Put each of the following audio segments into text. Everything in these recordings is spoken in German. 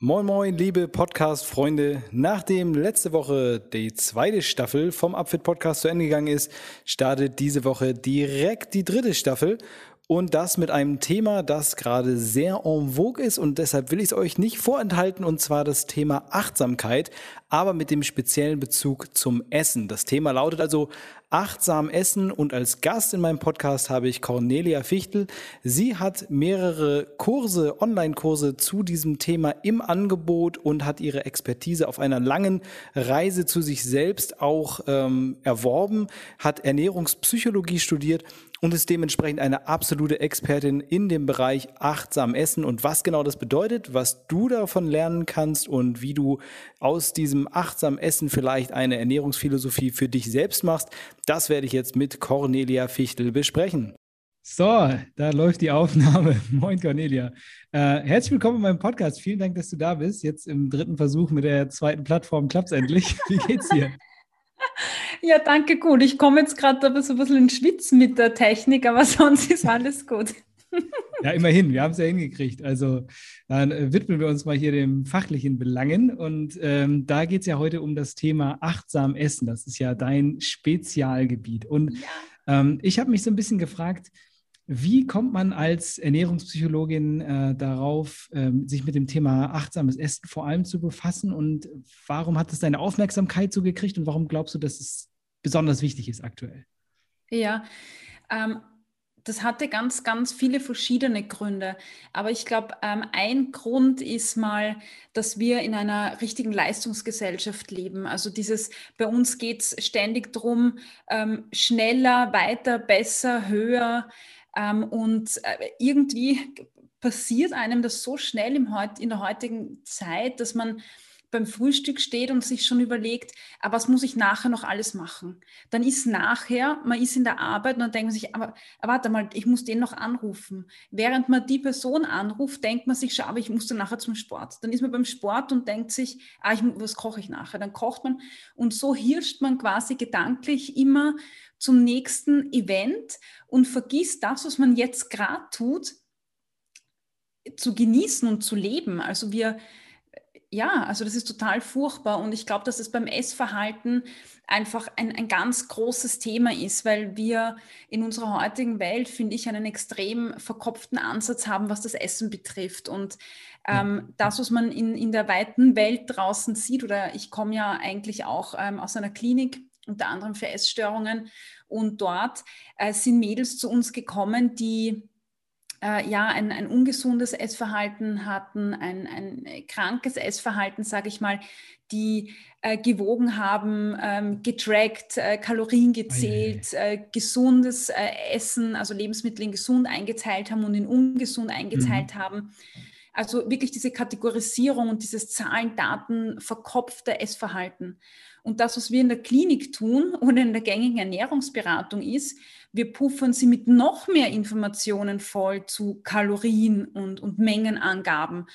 Moin Moin, liebe Podcast-Freunde. Nachdem letzte Woche die zweite Staffel vom Upfit Podcast zu Ende gegangen ist, startet diese Woche direkt die dritte Staffel. Und das mit einem Thema, das gerade sehr en vogue ist und deshalb will ich es euch nicht vorenthalten und zwar das Thema Achtsamkeit, aber mit dem speziellen Bezug zum Essen. Das Thema lautet also achtsam essen und als Gast in meinem Podcast habe ich Cornelia Fichtel. Sie hat mehrere Kurse, Online-Kurse zu diesem Thema im Angebot und hat ihre Expertise auf einer langen Reise zu sich selbst auch ähm, erworben, hat Ernährungspsychologie studiert und ist dementsprechend eine absolute Expertin in dem Bereich achtsam essen und was genau das bedeutet, was du davon lernen kannst und wie du aus diesem achtsam Essen vielleicht eine Ernährungsphilosophie für dich selbst machst, das werde ich jetzt mit Cornelia Fichtel besprechen. So, da läuft die Aufnahme. Moin Cornelia. Äh, herzlich willkommen in meinem Podcast. Vielen Dank, dass du da bist. Jetzt im dritten Versuch mit der zweiten Plattform klappt es endlich. Wie geht's dir? Ja, danke, gut. Ich komme jetzt gerade so ein bisschen in Schwitzen mit der Technik, aber sonst ist alles gut. Ja, immerhin, wir haben es ja hingekriegt. Also dann äh, widmen wir uns mal hier dem fachlichen Belangen. Und ähm, da geht es ja heute um das Thema achtsam Essen. Das ist ja dein Spezialgebiet. Und ja. ähm, ich habe mich so ein bisschen gefragt, wie kommt man als Ernährungspsychologin äh, darauf, ähm, sich mit dem Thema achtsames Essen vor allem zu befassen? Und warum hat es deine Aufmerksamkeit so gekriegt und warum glaubst du, dass es besonders wichtig ist aktuell? Ja, ähm, das hatte ganz, ganz viele verschiedene Gründe. Aber ich glaube, ähm, ein Grund ist mal, dass wir in einer richtigen Leistungsgesellschaft leben. Also dieses, bei uns geht es ständig darum, ähm, schneller, weiter, besser, höher. Ähm, und äh, irgendwie passiert einem das so schnell im heut, in der heutigen Zeit, dass man beim Frühstück steht und sich schon überlegt, aber was muss ich nachher noch alles machen? Dann ist nachher, man ist in der Arbeit und dann denkt man sich, aber, aber warte mal, ich muss den noch anrufen. Während man die Person anruft, denkt man sich schon, aber ich muss dann nachher zum Sport. Dann ist man beim Sport und denkt sich, ah, ich, was koche ich nachher? Dann kocht man und so hirscht man quasi gedanklich immer zum nächsten Event und vergisst das, was man jetzt gerade tut, zu genießen und zu leben. Also wir, ja, also das ist total furchtbar und ich glaube, dass es beim Essverhalten einfach ein, ein ganz großes Thema ist, weil wir in unserer heutigen Welt, finde ich, einen extrem verkopften Ansatz haben, was das Essen betrifft. Und ähm, das, was man in, in der weiten Welt draußen sieht, oder ich komme ja eigentlich auch ähm, aus einer Klinik, unter anderem für Essstörungen, und dort äh, sind Mädels zu uns gekommen, die äh, ja, ein, ein ungesundes Essverhalten hatten, ein, ein krankes Essverhalten, sage ich mal, die äh, gewogen haben, ähm, getrackt, äh, Kalorien gezählt, äh, gesundes äh, Essen, also Lebensmittel in gesund eingeteilt haben und in ungesund eingeteilt mhm. haben. Also wirklich diese Kategorisierung und dieses Zahlen, Daten, verkopfte Essverhalten. Und das, was wir in der Klinik tun oder in der gängigen Ernährungsberatung ist, wir puffern sie mit noch mehr Informationen voll zu Kalorien und, und Mengenangaben.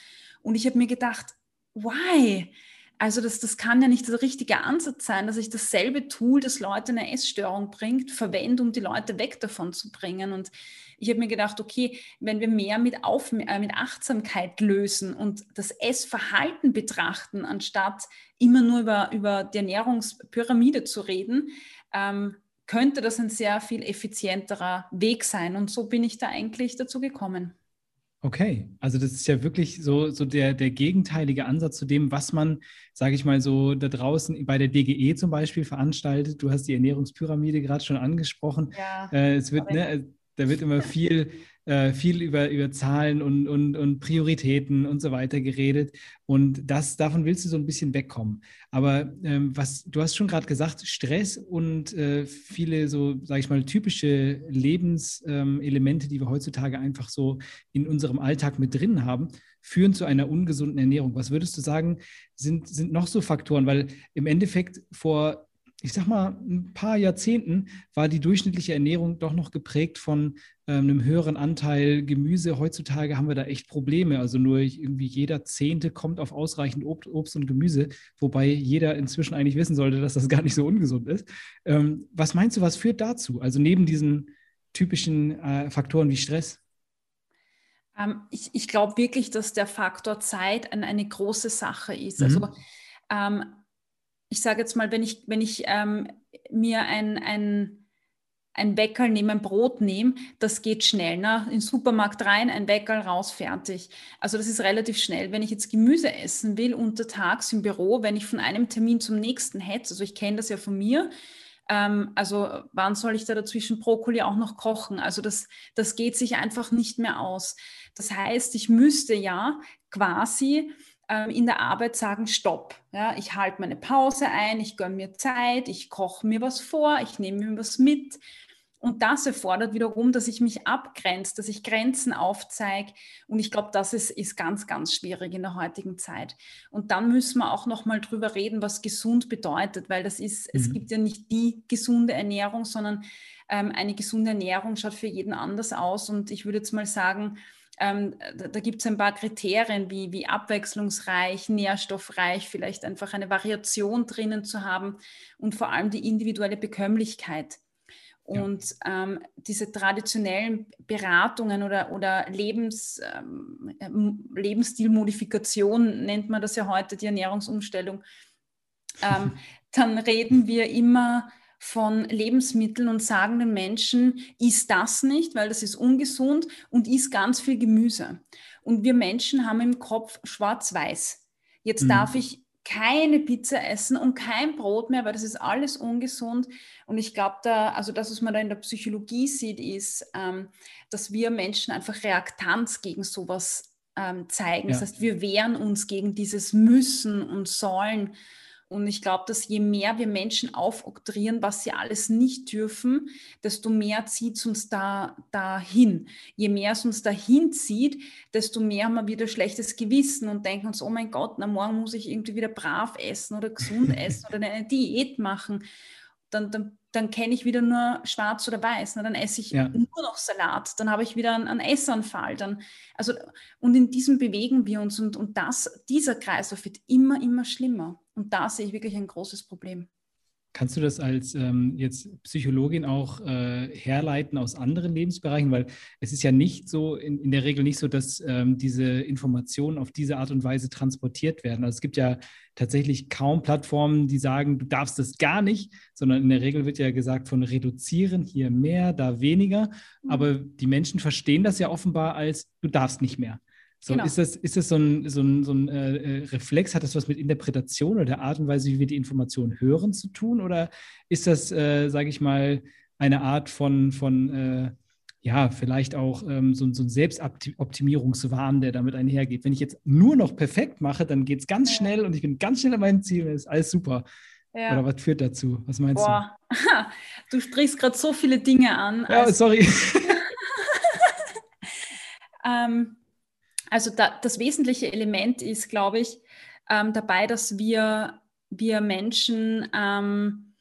Und ich habe mir gedacht, why? Also das, das kann ja nicht der richtige Ansatz sein, dass ich dasselbe Tool, das Leute eine Essstörung bringt, verwende, um die Leute weg davon zu bringen. Und ich habe mir gedacht, okay, wenn wir mehr mit, Auf, äh, mit Achtsamkeit lösen und das Essverhalten betrachten, anstatt immer nur über, über die Ernährungspyramide zu reden, ähm, könnte das ein sehr viel effizienterer Weg sein. Und so bin ich da eigentlich dazu gekommen. Okay, also das ist ja wirklich so, so der, der gegenteilige Ansatz zu dem, was man, sage ich mal, so da draußen bei der DGE zum Beispiel veranstaltet. Du hast die Ernährungspyramide gerade schon angesprochen. Ja, äh, es wird, ne, da wird immer viel äh, viel über, über Zahlen und, und, und Prioritäten und so weiter geredet. Und das, davon willst du so ein bisschen wegkommen. Aber ähm, was, du hast schon gerade gesagt, Stress und äh, viele so, sage ich mal, typische Lebenselemente, ähm, die wir heutzutage einfach so in unserem Alltag mit drin haben, führen zu einer ungesunden Ernährung. Was würdest du sagen, sind, sind noch so Faktoren? Weil im Endeffekt vor ich sag mal, ein paar Jahrzehnten war die durchschnittliche Ernährung doch noch geprägt von ähm, einem höheren Anteil Gemüse. Heutzutage haben wir da echt Probleme. Also nur irgendwie jeder Zehnte kommt auf ausreichend Ob Obst und Gemüse, wobei jeder inzwischen eigentlich wissen sollte, dass das gar nicht so ungesund ist. Ähm, was meinst du, was führt dazu? Also neben diesen typischen äh, Faktoren wie Stress? Ähm, ich ich glaube wirklich, dass der Faktor Zeit ein, eine große Sache ist. Mhm. Also ähm, ich sage jetzt mal, wenn ich, wenn ich ähm, mir ein, ein, ein Bäckerl nehme, ein Brot nehme, das geht schnell. Ne? In den Supermarkt rein, ein Bäckerl raus, fertig. Also das ist relativ schnell. Wenn ich jetzt Gemüse essen will, untertags im Büro, wenn ich von einem Termin zum nächsten hetze, also ich kenne das ja von mir, ähm, also wann soll ich da dazwischen Brokkoli auch noch kochen? Also das, das geht sich einfach nicht mehr aus. Das heißt, ich müsste ja quasi ähm, in der Arbeit sagen, stopp. Ja, ich halte meine Pause ein, ich gönne mir Zeit, ich koche mir was vor, ich nehme mir was mit. Und das erfordert wiederum, dass ich mich abgrenze, dass ich Grenzen aufzeige. Und ich glaube, das ist, ist ganz, ganz schwierig in der heutigen Zeit. Und dann müssen wir auch noch mal drüber reden, was gesund bedeutet, weil das ist, mhm. es gibt ja nicht die gesunde Ernährung, sondern ähm, eine gesunde Ernährung schaut für jeden anders aus. Und ich würde jetzt mal sagen, ähm, da, da gibt es ein paar Kriterien wie, wie abwechslungsreich, nährstoffreich, vielleicht einfach eine Variation drinnen zu haben und vor allem die individuelle Bekömmlichkeit. Und ja. ähm, diese traditionellen Beratungen oder, oder Lebens, ähm, Lebensstilmodifikation nennt man das ja heute, die Ernährungsumstellung, ähm, dann reden wir immer von Lebensmitteln und sagen den Menschen, isst das nicht, weil das ist ungesund und isst ganz viel Gemüse. Und wir Menschen haben im Kopf schwarz-weiß. Jetzt mhm. darf ich keine Pizza essen und kein Brot mehr, weil das ist alles ungesund. Und ich glaube, da, also das, was man da in der Psychologie sieht, ist, ähm, dass wir Menschen einfach Reaktanz gegen sowas ähm, zeigen. Ja. Das heißt, wir wehren uns gegen dieses Müssen und Sollen. Und ich glaube, dass je mehr wir Menschen aufoktrieren, was sie alles nicht dürfen, desto mehr zieht es uns da dahin. Je mehr es uns dahin zieht, desto mehr haben wir wieder schlechtes Gewissen und denken uns, oh mein Gott, na morgen muss ich irgendwie wieder brav essen oder gesund essen oder eine Diät machen. Dann, dann, dann kenne ich wieder nur schwarz oder weiß. Na, dann esse ich ja. nur noch Salat. Dann habe ich wieder einen, einen Essanfall. Dann, also, und in diesem bewegen wir uns und, und das, dieser Kreislauf wird immer, immer schlimmer. Und da sehe ich wirklich ein großes Problem. Kannst du das als ähm, jetzt Psychologin auch äh, herleiten aus anderen Lebensbereichen? Weil es ist ja nicht so, in, in der Regel nicht so, dass ähm, diese Informationen auf diese Art und Weise transportiert werden. Also es gibt ja tatsächlich kaum Plattformen, die sagen, du darfst das gar nicht, sondern in der Regel wird ja gesagt von reduzieren, hier mehr, da weniger. Mhm. Aber die Menschen verstehen das ja offenbar als, du darfst nicht mehr. So, genau. Ist das, ist das so ein, so ein, so ein äh, äh, Reflex? Hat das was mit Interpretation oder der Art und Weise, wie wir die Informationen hören, zu tun? Oder ist das, äh, sage ich mal, eine Art von, von äh, ja, vielleicht auch ähm, so, so ein Selbstoptimierungswahn, der damit einhergeht? Wenn ich jetzt nur noch perfekt mache, dann geht es ganz ja. schnell und ich bin ganz schnell an meinem Ziel, ist alles super. Ja. Oder was führt dazu? Was meinst Boah. du? Du sprichst gerade so viele Dinge an. Ja, sorry. ähm, also da, das wesentliche Element ist, glaube ich, ähm, dabei, dass wir, wir Menschen ähm,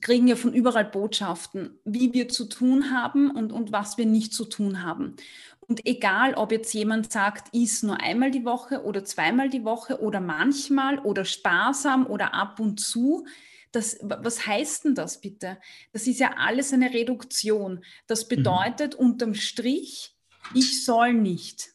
kriegen ja von überall Botschaften, wie wir zu tun haben und, und was wir nicht zu tun haben. Und egal, ob jetzt jemand sagt, iss nur einmal die Woche oder zweimal die Woche oder manchmal oder sparsam oder ab und zu, das, was heißt denn das bitte? Das ist ja alles eine Reduktion. Das mhm. bedeutet mhm. unterm Strich, ich soll nicht.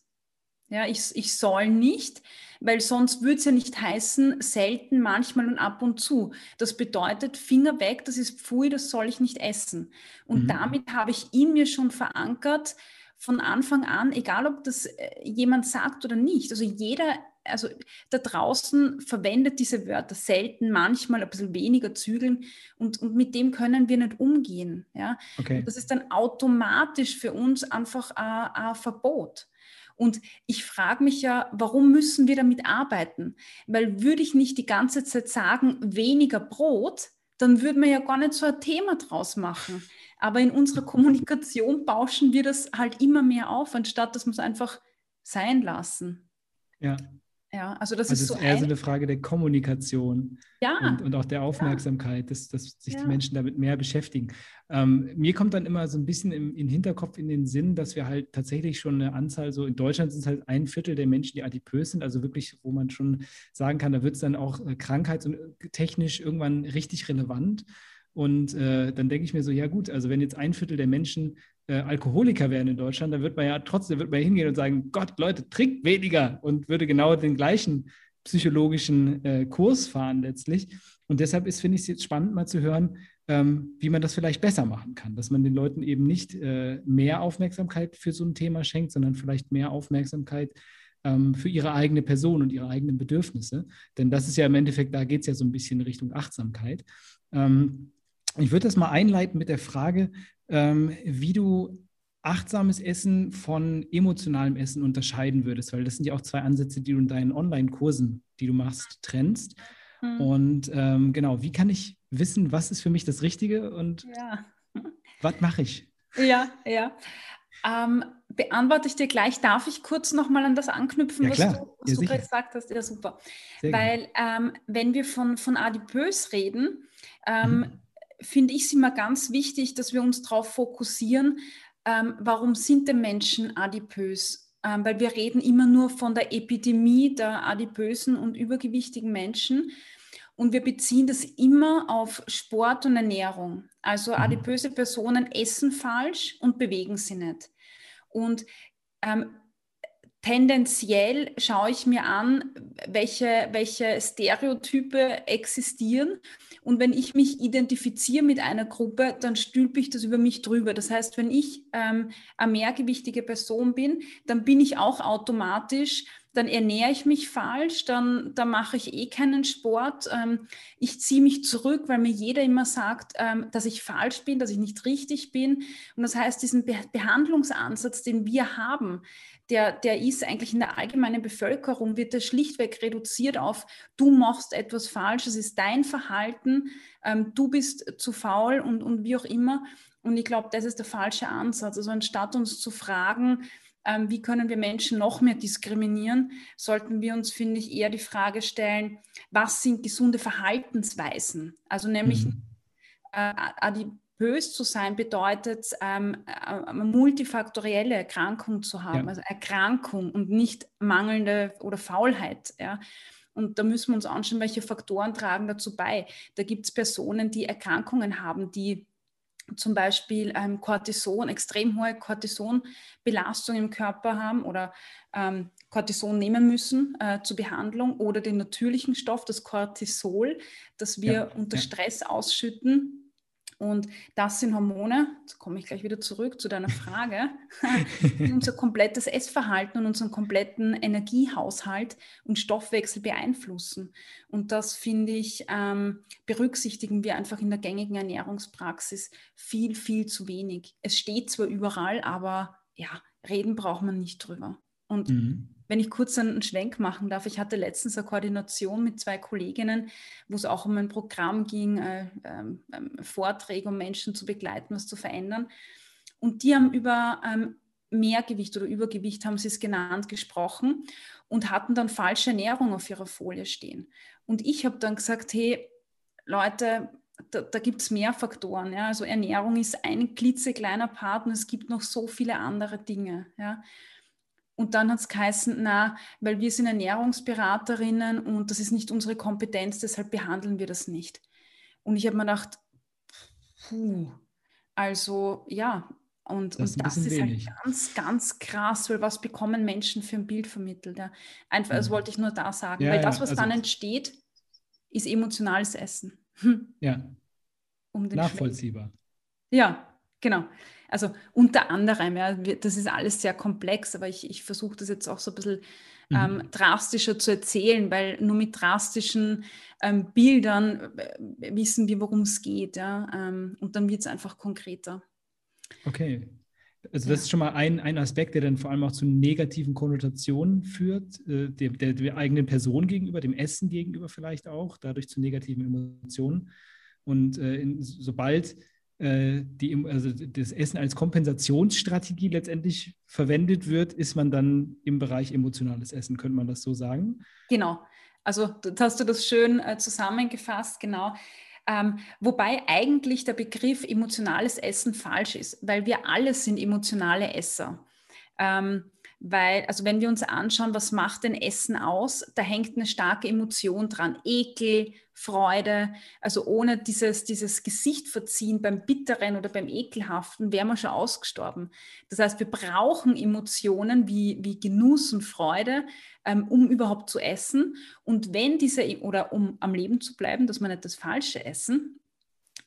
Ja, ich, ich soll nicht, weil sonst würde es ja nicht heißen, selten, manchmal und ab und zu. Das bedeutet, Finger weg, das ist Pfui, das soll ich nicht essen. Und mhm. damit habe ich in mir schon verankert, von Anfang an, egal ob das äh, jemand sagt oder nicht. Also jeder also da draußen verwendet diese Wörter selten, manchmal ein bisschen weniger zügeln und, und mit dem können wir nicht umgehen. Ja? Okay. das ist dann automatisch für uns einfach ein, ein Verbot. Und ich frage mich ja, warum müssen wir damit arbeiten? Weil würde ich nicht die ganze Zeit sagen, weniger Brot, dann würde man ja gar nicht so ein Thema draus machen. Aber in unserer Kommunikation bauschen wir das halt immer mehr auf, anstatt dass wir es einfach sein lassen. Ja. Ja, also das also ist so eher so eine Frage der Kommunikation ja. und, und auch der Aufmerksamkeit, ja. dass, dass sich ja. die Menschen damit mehr beschäftigen. Ähm, mir kommt dann immer so ein bisschen im, im, Hinterkopf in den Sinn, dass wir halt tatsächlich schon eine Anzahl, so in Deutschland sind es halt ein Viertel der Menschen, die adipös sind, also wirklich, wo man schon sagen kann, da wird es dann auch äh, krankheits- und äh, technisch irgendwann richtig relevant. Und äh, dann denke ich mir so, ja gut, also wenn jetzt ein Viertel der Menschen äh, Alkoholiker wären in Deutschland, dann wird man ja trotzdem wird man hingehen und sagen, Gott, Leute, trinkt weniger und würde genau den gleichen psychologischen äh, Kurs fahren letztlich. Und deshalb ist, finde ich es jetzt spannend, mal zu hören, ähm, wie man das vielleicht besser machen kann, dass man den Leuten eben nicht äh, mehr Aufmerksamkeit für so ein Thema schenkt, sondern vielleicht mehr Aufmerksamkeit ähm, für ihre eigene Person und ihre eigenen Bedürfnisse. Denn das ist ja im Endeffekt, da geht es ja so ein bisschen in Richtung Achtsamkeit. Ähm, ich würde das mal einleiten mit der Frage, ähm, wie du achtsames Essen von emotionalem Essen unterscheiden würdest, weil das sind ja auch zwei Ansätze, die du in deinen Online-Kursen, die du machst, trennst. Mhm. Und ähm, genau, wie kann ich wissen, was ist für mich das Richtige und ja. was mache ich? Ja, ja. Ähm, beantworte ich dir gleich. Darf ich kurz nochmal an das anknüpfen, ja, was klar. du, was ja, du gesagt hast? Ja, super. Sehr Weil ähm, wenn wir von, von adipös reden, ähm, mhm finde ich es immer ganz wichtig, dass wir uns darauf fokussieren, ähm, warum sind denn Menschen adipös? Ähm, weil wir reden immer nur von der Epidemie der adipösen und übergewichtigen Menschen. Und wir beziehen das immer auf Sport und Ernährung. Also mhm. adipöse Personen essen falsch und bewegen sie nicht. Und ähm, tendenziell schaue ich mir an, welche, welche Stereotype existieren und wenn ich mich identifiziere mit einer Gruppe, dann stülpe ich das über mich drüber. Das heißt, wenn ich ähm, eine mehrgewichtige Person bin, dann bin ich auch automatisch dann ernähre ich mich falsch, dann, dann mache ich eh keinen Sport. Ähm, ich ziehe mich zurück, weil mir jeder immer sagt, ähm, dass ich falsch bin, dass ich nicht richtig bin. Und das heißt, diesen Be Behandlungsansatz, den wir haben, der, der ist eigentlich in der allgemeinen Bevölkerung, wird der schlichtweg reduziert auf, du machst etwas falsch, es ist dein Verhalten, ähm, du bist zu faul und, und wie auch immer. Und ich glaube, das ist der falsche Ansatz. Also anstatt uns zu fragen, ähm, wie können wir Menschen noch mehr diskriminieren, sollten wir uns, finde ich, eher die Frage stellen, was sind gesunde Verhaltensweisen? Also nämlich mhm. äh, adipös zu sein bedeutet, ähm, äh, eine multifaktorielle Erkrankung zu haben, ja. also Erkrankung und nicht mangelnde oder Faulheit. Ja. Und da müssen wir uns anschauen, welche Faktoren tragen dazu bei. Da gibt es Personen, die Erkrankungen haben, die zum Beispiel ähm, Cortison, extrem hohe Cortisonbelastung im Körper haben oder ähm, Cortison nehmen müssen äh, zur Behandlung oder den natürlichen Stoff, das Cortisol, das wir ja, unter ja. Stress ausschütten, und das sind Hormone, jetzt komme ich gleich wieder zurück zu deiner Frage, die unser komplettes Essverhalten und unseren kompletten Energiehaushalt und Stoffwechsel beeinflussen. Und das, finde ich, ähm, berücksichtigen wir einfach in der gängigen Ernährungspraxis viel, viel zu wenig. Es steht zwar überall, aber ja, reden braucht man nicht drüber. Und mhm wenn ich kurz einen Schwenk machen darf, ich hatte letztens eine Koordination mit zwei Kolleginnen, wo es auch um ein Programm ging, äh, ähm, Vorträge, um Menschen zu begleiten, was zu verändern. Und die haben über ähm, Mehrgewicht oder Übergewicht, haben sie es genannt, gesprochen und hatten dann falsche Ernährung auf ihrer Folie stehen. Und ich habe dann gesagt, hey, Leute, da, da gibt es mehr Faktoren. Ja? Also Ernährung ist ein klitzekleiner Part und es gibt noch so viele andere Dinge. Ja? Und dann hat es geheißen, na, weil wir sind Ernährungsberaterinnen und das ist nicht unsere Kompetenz, deshalb behandeln wir das nicht. Und ich habe mir gedacht, puh, also ja, und das, und das ist halt wenig. halt ganz, ganz krass, weil was bekommen Menschen für ein Bild vermittelt? Ja? Einfach, das mhm. wollte ich nur da sagen, ja, weil das, was also dann entsteht, ist emotionales Essen. Ja. Um Nachvollziehbar. Ja, Genau. Also unter anderem, ja, das ist alles sehr komplex, aber ich, ich versuche das jetzt auch so ein bisschen mhm. ähm, drastischer zu erzählen, weil nur mit drastischen ähm, Bildern äh, wissen wir, worum es geht. Ja? Ähm, und dann wird es einfach konkreter. Okay. Also das ja. ist schon mal ein, ein Aspekt, der dann vor allem auch zu negativen Konnotationen führt, äh, der, der, der eigenen Person gegenüber, dem Essen gegenüber vielleicht auch, dadurch zu negativen Emotionen. Und äh, in, sobald die, also das Essen als Kompensationsstrategie letztendlich verwendet wird, ist man dann im Bereich emotionales Essen, könnte man das so sagen? Genau. Also hast du das schön äh, zusammengefasst, genau. Ähm, wobei eigentlich der Begriff emotionales Essen falsch ist, weil wir alle sind emotionale Esser. Ähm, weil, also wenn wir uns anschauen, was macht denn Essen aus, da hängt eine starke Emotion dran. Ekel, Freude, also ohne dieses, dieses Gesicht verziehen beim Bitteren oder beim Ekelhaften wären wir schon ausgestorben. Das heißt, wir brauchen Emotionen wie, wie Genuss und Freude, ähm, um überhaupt zu essen. Und wenn diese, oder um am Leben zu bleiben, dass wir nicht das Falsche essen.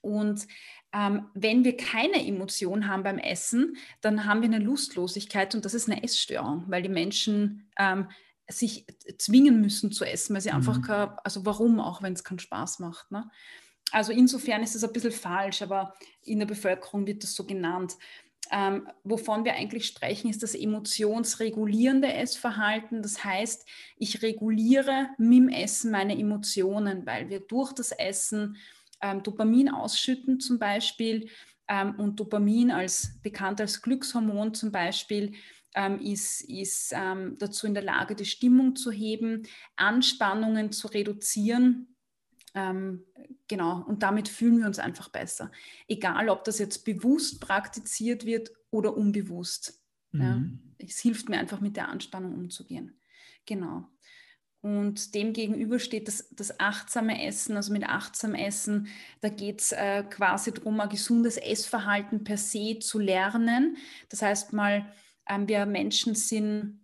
Und ähm, wenn wir keine Emotion haben beim Essen, dann haben wir eine Lustlosigkeit und das ist eine Essstörung, weil die Menschen ähm, sich zwingen müssen zu essen, weil sie mhm. einfach, kein, also warum auch, wenn es keinen Spaß macht. Ne? Also insofern ist es ein bisschen falsch, aber in der Bevölkerung wird das so genannt. Ähm, wovon wir eigentlich sprechen, ist das emotionsregulierende Essverhalten. Das heißt, ich reguliere mit dem Essen meine Emotionen, weil wir durch das Essen ähm, Dopamin ausschütten zum Beispiel. Ähm, und Dopamin als bekannt als Glückshormon zum Beispiel ähm, ist, ist ähm, dazu in der Lage, die Stimmung zu heben, Anspannungen zu reduzieren. Ähm, genau, und damit fühlen wir uns einfach besser. Egal, ob das jetzt bewusst praktiziert wird oder unbewusst. Mhm. Ja, es hilft mir einfach mit der Anspannung umzugehen. Genau. Und dem gegenüber steht das, das achtsame Essen, also mit achtsam Essen, da geht es äh, quasi darum, ein gesundes Essverhalten per se zu lernen. Das heißt mal, ähm, wir Menschen sind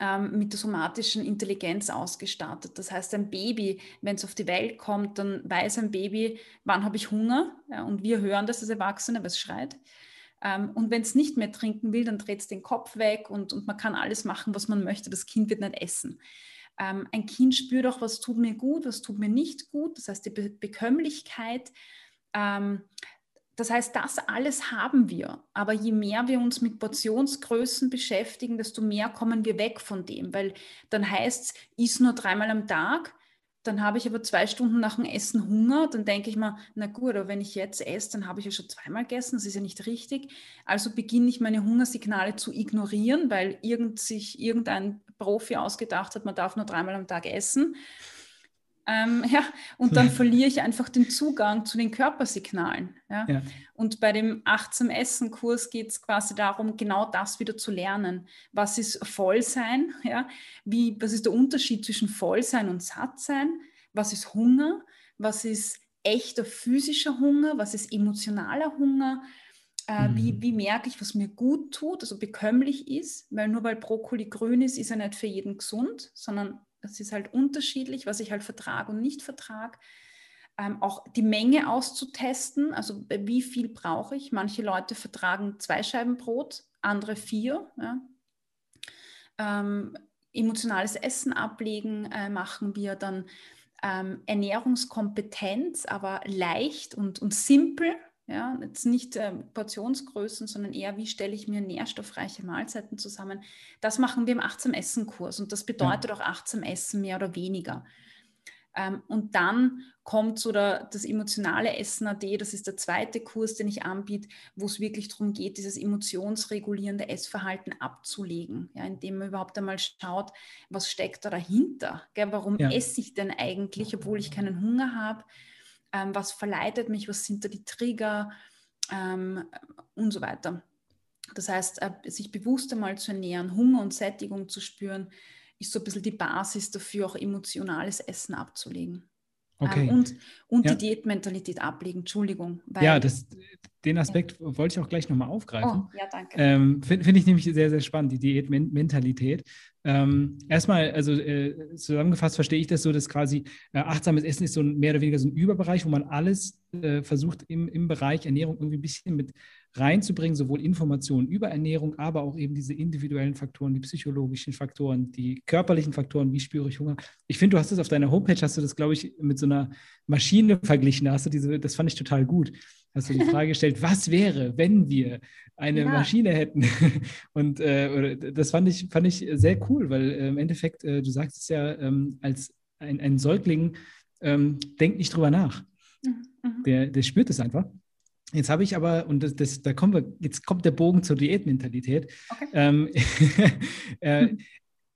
ähm, mit der somatischen Intelligenz ausgestattet. Das heißt, ein Baby, wenn es auf die Welt kommt, dann weiß ein Baby, wann habe ich Hunger. Ja, und wir hören das als Erwachsene, was schreit. Ähm, und wenn es nicht mehr trinken will, dann dreht es den Kopf weg und, und man kann alles machen, was man möchte. Das Kind wird nicht essen. Ähm, ein Kind spürt auch, was tut mir gut, was tut mir nicht gut. Das heißt, die Be Bekömmlichkeit. Ähm, das heißt, das alles haben wir. Aber je mehr wir uns mit Portionsgrößen beschäftigen, desto mehr kommen wir weg von dem. Weil dann heißt es, iss nur dreimal am Tag dann habe ich aber zwei Stunden nach dem Essen Hunger, dann denke ich mir, na gut, aber wenn ich jetzt esse, dann habe ich ja schon zweimal gegessen, das ist ja nicht richtig. Also beginne ich meine Hungersignale zu ignorieren, weil irgend sich irgendein Profi ausgedacht hat, man darf nur dreimal am Tag essen. Ähm, ja, und dann verliere ich einfach den Zugang zu den Körpersignalen. Ja? ja. Und bei dem achtsam Essen-Kurs geht es quasi darum, genau das wieder zu lernen. Was ist Vollsein? Ja? Wie, was ist der Unterschied zwischen Vollsein und Sattsein? Was ist Hunger? Was ist echter physischer Hunger? Was ist emotionaler Hunger? Äh, mhm. wie, wie merke ich, was mir gut tut, also bekömmlich ist? Weil nur weil Brokkoli grün ist, ist er nicht für jeden gesund, sondern es ist halt unterschiedlich, was ich halt vertrage und nicht vertrage. Ähm, auch die Menge auszutesten, also wie viel brauche ich. Manche Leute vertragen zwei Scheiben Brot, andere vier. Ja. Ähm, emotionales Essen ablegen äh, machen wir dann ähm, Ernährungskompetenz, aber leicht und, und simpel. Ja, jetzt nicht äh, Portionsgrößen, sondern eher, wie stelle ich mir nährstoffreiche Mahlzeiten zusammen. Das machen wir im Achtsam Essen Kurs und das bedeutet ja. auch achtsam Essen mehr oder weniger. Ähm, und dann kommt so der, das emotionale Essen AD, das ist der zweite Kurs, den ich anbiete, wo es wirklich darum geht, dieses emotionsregulierende Essverhalten abzulegen, ja, indem man überhaupt einmal schaut, was steckt da dahinter, gell? warum ja. esse ich denn eigentlich, obwohl ich keinen Hunger habe ähm, was verleitet mich, was sind da die Trigger ähm, und so weiter. Das heißt, äh, sich bewusst einmal zu ernähren, Hunger und Sättigung zu spüren, ist so ein bisschen die Basis dafür, auch emotionales Essen abzulegen. Okay. Ähm, und und ja. die Diätmentalität ablegen, Entschuldigung. ja, das, den Aspekt ja. wollte ich auch gleich nochmal aufgreifen. Oh, ja, danke. Ähm, Finde find ich nämlich sehr, sehr spannend, die Diätmentalität. Ähm, erstmal, also äh, zusammengefasst verstehe ich das so, dass quasi äh, achtsames Essen ist so ein, mehr oder weniger so ein Überbereich, wo man alles äh, versucht im, im Bereich Ernährung irgendwie ein bisschen mit reinzubringen, sowohl Informationen über Ernährung, aber auch eben diese individuellen Faktoren, die psychologischen Faktoren, die körperlichen Faktoren, wie spüre ich Hunger. Ich finde, du hast das auf deiner Homepage, hast du das, glaube ich, mit so einer Maschine verglichen. Hast du diese, das fand ich total gut. Hast du die Frage gestellt, was wäre, wenn wir eine ja. Maschine hätten? Und äh, das fand ich, fand ich sehr cool, weil äh, im Endeffekt, äh, du sagst es ja, ähm, als ein, ein Säugling ähm, denkt nicht drüber nach. Mhm. mhm. Der, der spürt es einfach. Jetzt habe ich aber, und das, das, da kommen wir, jetzt kommt der Bogen zur Diätmentalität. Okay. Ähm, äh,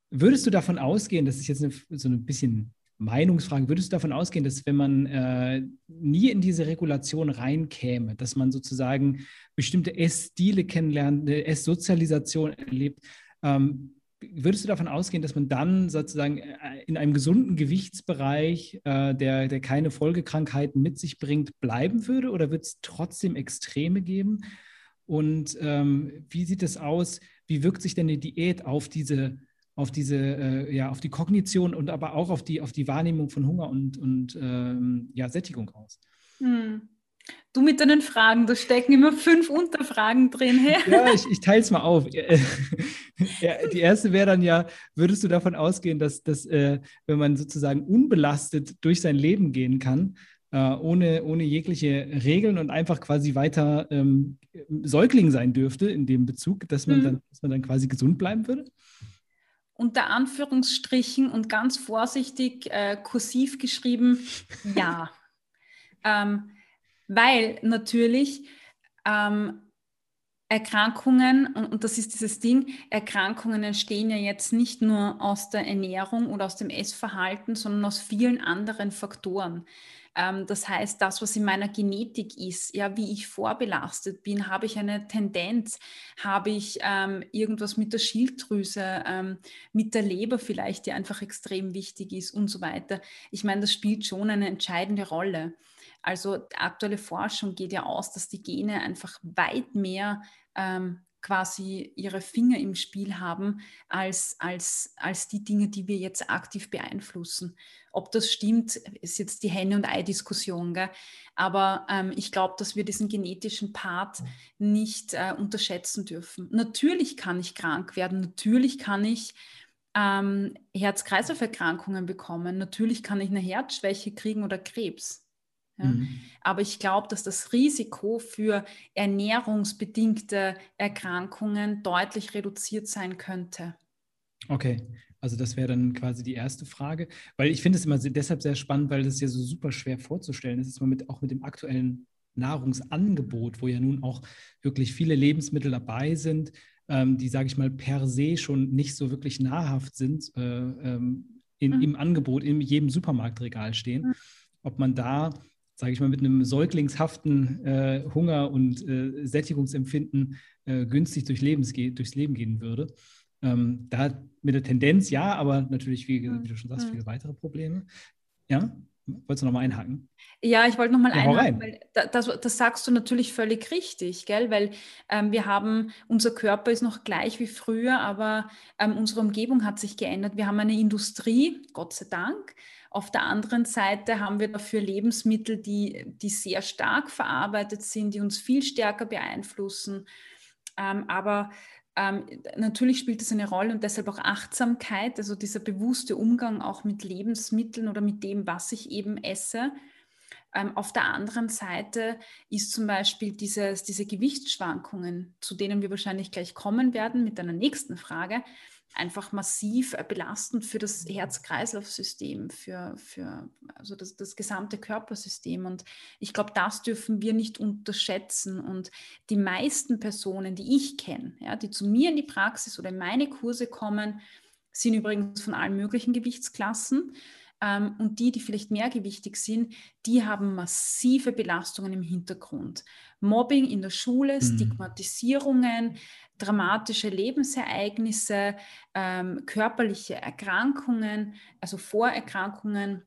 würdest du davon ausgehen, das ist jetzt eine, so ein bisschen Meinungsfrage, würdest du davon ausgehen, dass wenn man äh, nie in diese Regulation reinkäme, dass man sozusagen bestimmte Essstile kennenlernt, eine Esssozialisation erlebt, ähm, würdest du davon ausgehen, dass man dann sozusagen äh, in einem gesunden Gewichtsbereich, äh, der, der keine Folgekrankheiten mit sich bringt, bleiben würde? Oder wird es trotzdem Extreme geben? Und ähm, wie sieht es aus? Wie wirkt sich denn die Diät auf diese, auf diese, äh, ja, auf die Kognition und aber auch auf die, auf die Wahrnehmung von Hunger und, und ähm, ja, Sättigung aus? Hm. Du mit deinen Fragen, da stecken immer fünf Unterfragen drin. Ja, ich, ich teile es mal auf. ja, die erste wäre dann ja, würdest du davon ausgehen, dass, dass äh, wenn man sozusagen unbelastet durch sein Leben gehen kann, äh, ohne, ohne jegliche Regeln und einfach quasi weiter ähm, Säugling sein dürfte in dem Bezug, dass man, mhm. dann, dass man dann quasi gesund bleiben würde? Unter Anführungsstrichen und ganz vorsichtig äh, kursiv geschrieben, ja. ähm, weil natürlich ähm, Erkrankungen, und, das ist dieses Ding, Erkrankungen entstehen ja jetzt nicht nur aus der Ernährung oder aus dem Essverhalten, sondern aus vielen anderen Faktoren. Ähm, das heißt, das, was in meiner Genetik ist, ja, wie ich vorbelastet bin, habe ich eine Tendenz, habe ich ähm, irgendwas mit der Schilddrüse, ähm, mit der Leber vielleicht, die einfach extrem wichtig ist und so weiter. Ich meine, das spielt schon eine entscheidende Rolle. Also aktuelle Forschung geht ja aus, dass die Gene einfach weit mehr ähm, quasi ihre Finger im Spiel haben als, als, als die Dinge, die wir jetzt aktiv beeinflussen. Ob das stimmt, ist jetzt die Henne- und Ei-Diskussion. Aber ähm, ich glaube, dass wir diesen genetischen Part nicht äh, unterschätzen dürfen. Natürlich kann ich krank werden, natürlich kann ich ähm, Herz-Kreislauf-Erkrankungen bekommen, natürlich kann ich eine Herzschwäche kriegen oder Krebs. Ja. Mhm. Aber ich glaube, dass das Risiko für ernährungsbedingte Erkrankungen deutlich reduziert sein könnte. Okay, also das wäre dann quasi die erste Frage, weil ich finde es immer deshalb sehr spannend, weil das ja so super schwer vorzustellen ist, ist man mit, auch mit dem aktuellen Nahrungsangebot, wo ja nun auch wirklich viele Lebensmittel dabei sind, ähm, die, sage ich mal, per se schon nicht so wirklich nahrhaft sind, äh, ähm, in, mhm. im Angebot in jedem Supermarktregal stehen. Mhm. Ob man da sage ich mal, mit einem säuglingshaften äh, Hunger und äh, Sättigungsempfinden äh, günstig durch Lebens durchs Leben gehen würde. Ähm, da mit der Tendenz ja, aber natürlich, wie, wie du schon sagst, viele weitere Probleme. Ja? Wolltest du nochmal einhaken? Ja, ich wollte nochmal ja, einhaken, weil das, das, sagst du natürlich völlig richtig, gell? weil ähm, wir haben, unser Körper ist noch gleich wie früher, aber ähm, unsere Umgebung hat sich geändert. Wir haben eine Industrie, Gott sei Dank, auf der anderen Seite haben wir dafür Lebensmittel, die, die sehr stark verarbeitet sind, die uns viel stärker beeinflussen. Ähm, aber ähm, natürlich spielt das eine Rolle und deshalb auch Achtsamkeit, also dieser bewusste Umgang auch mit Lebensmitteln oder mit dem, was ich eben esse. Ähm, auf der anderen Seite ist zum Beispiel dieses, diese Gewichtsschwankungen, zu denen wir wahrscheinlich gleich kommen werden mit einer nächsten Frage, einfach massiv äh, belastend für das Herz-Kreislauf-System, für, für also das, das gesamte Körpersystem. Und ich glaube, das dürfen wir nicht unterschätzen. Und die meisten Personen, die ich kenne, ja, die zu mir in die Praxis oder in meine Kurse kommen, sind übrigens von allen möglichen Gewichtsklassen. Ähm, und die, die vielleicht mehrgewichtig sind, die haben massive Belastungen im Hintergrund. Mobbing in der Schule, mhm. Stigmatisierungen, dramatische Lebensereignisse, ähm, körperliche Erkrankungen, also Vorerkrankungen,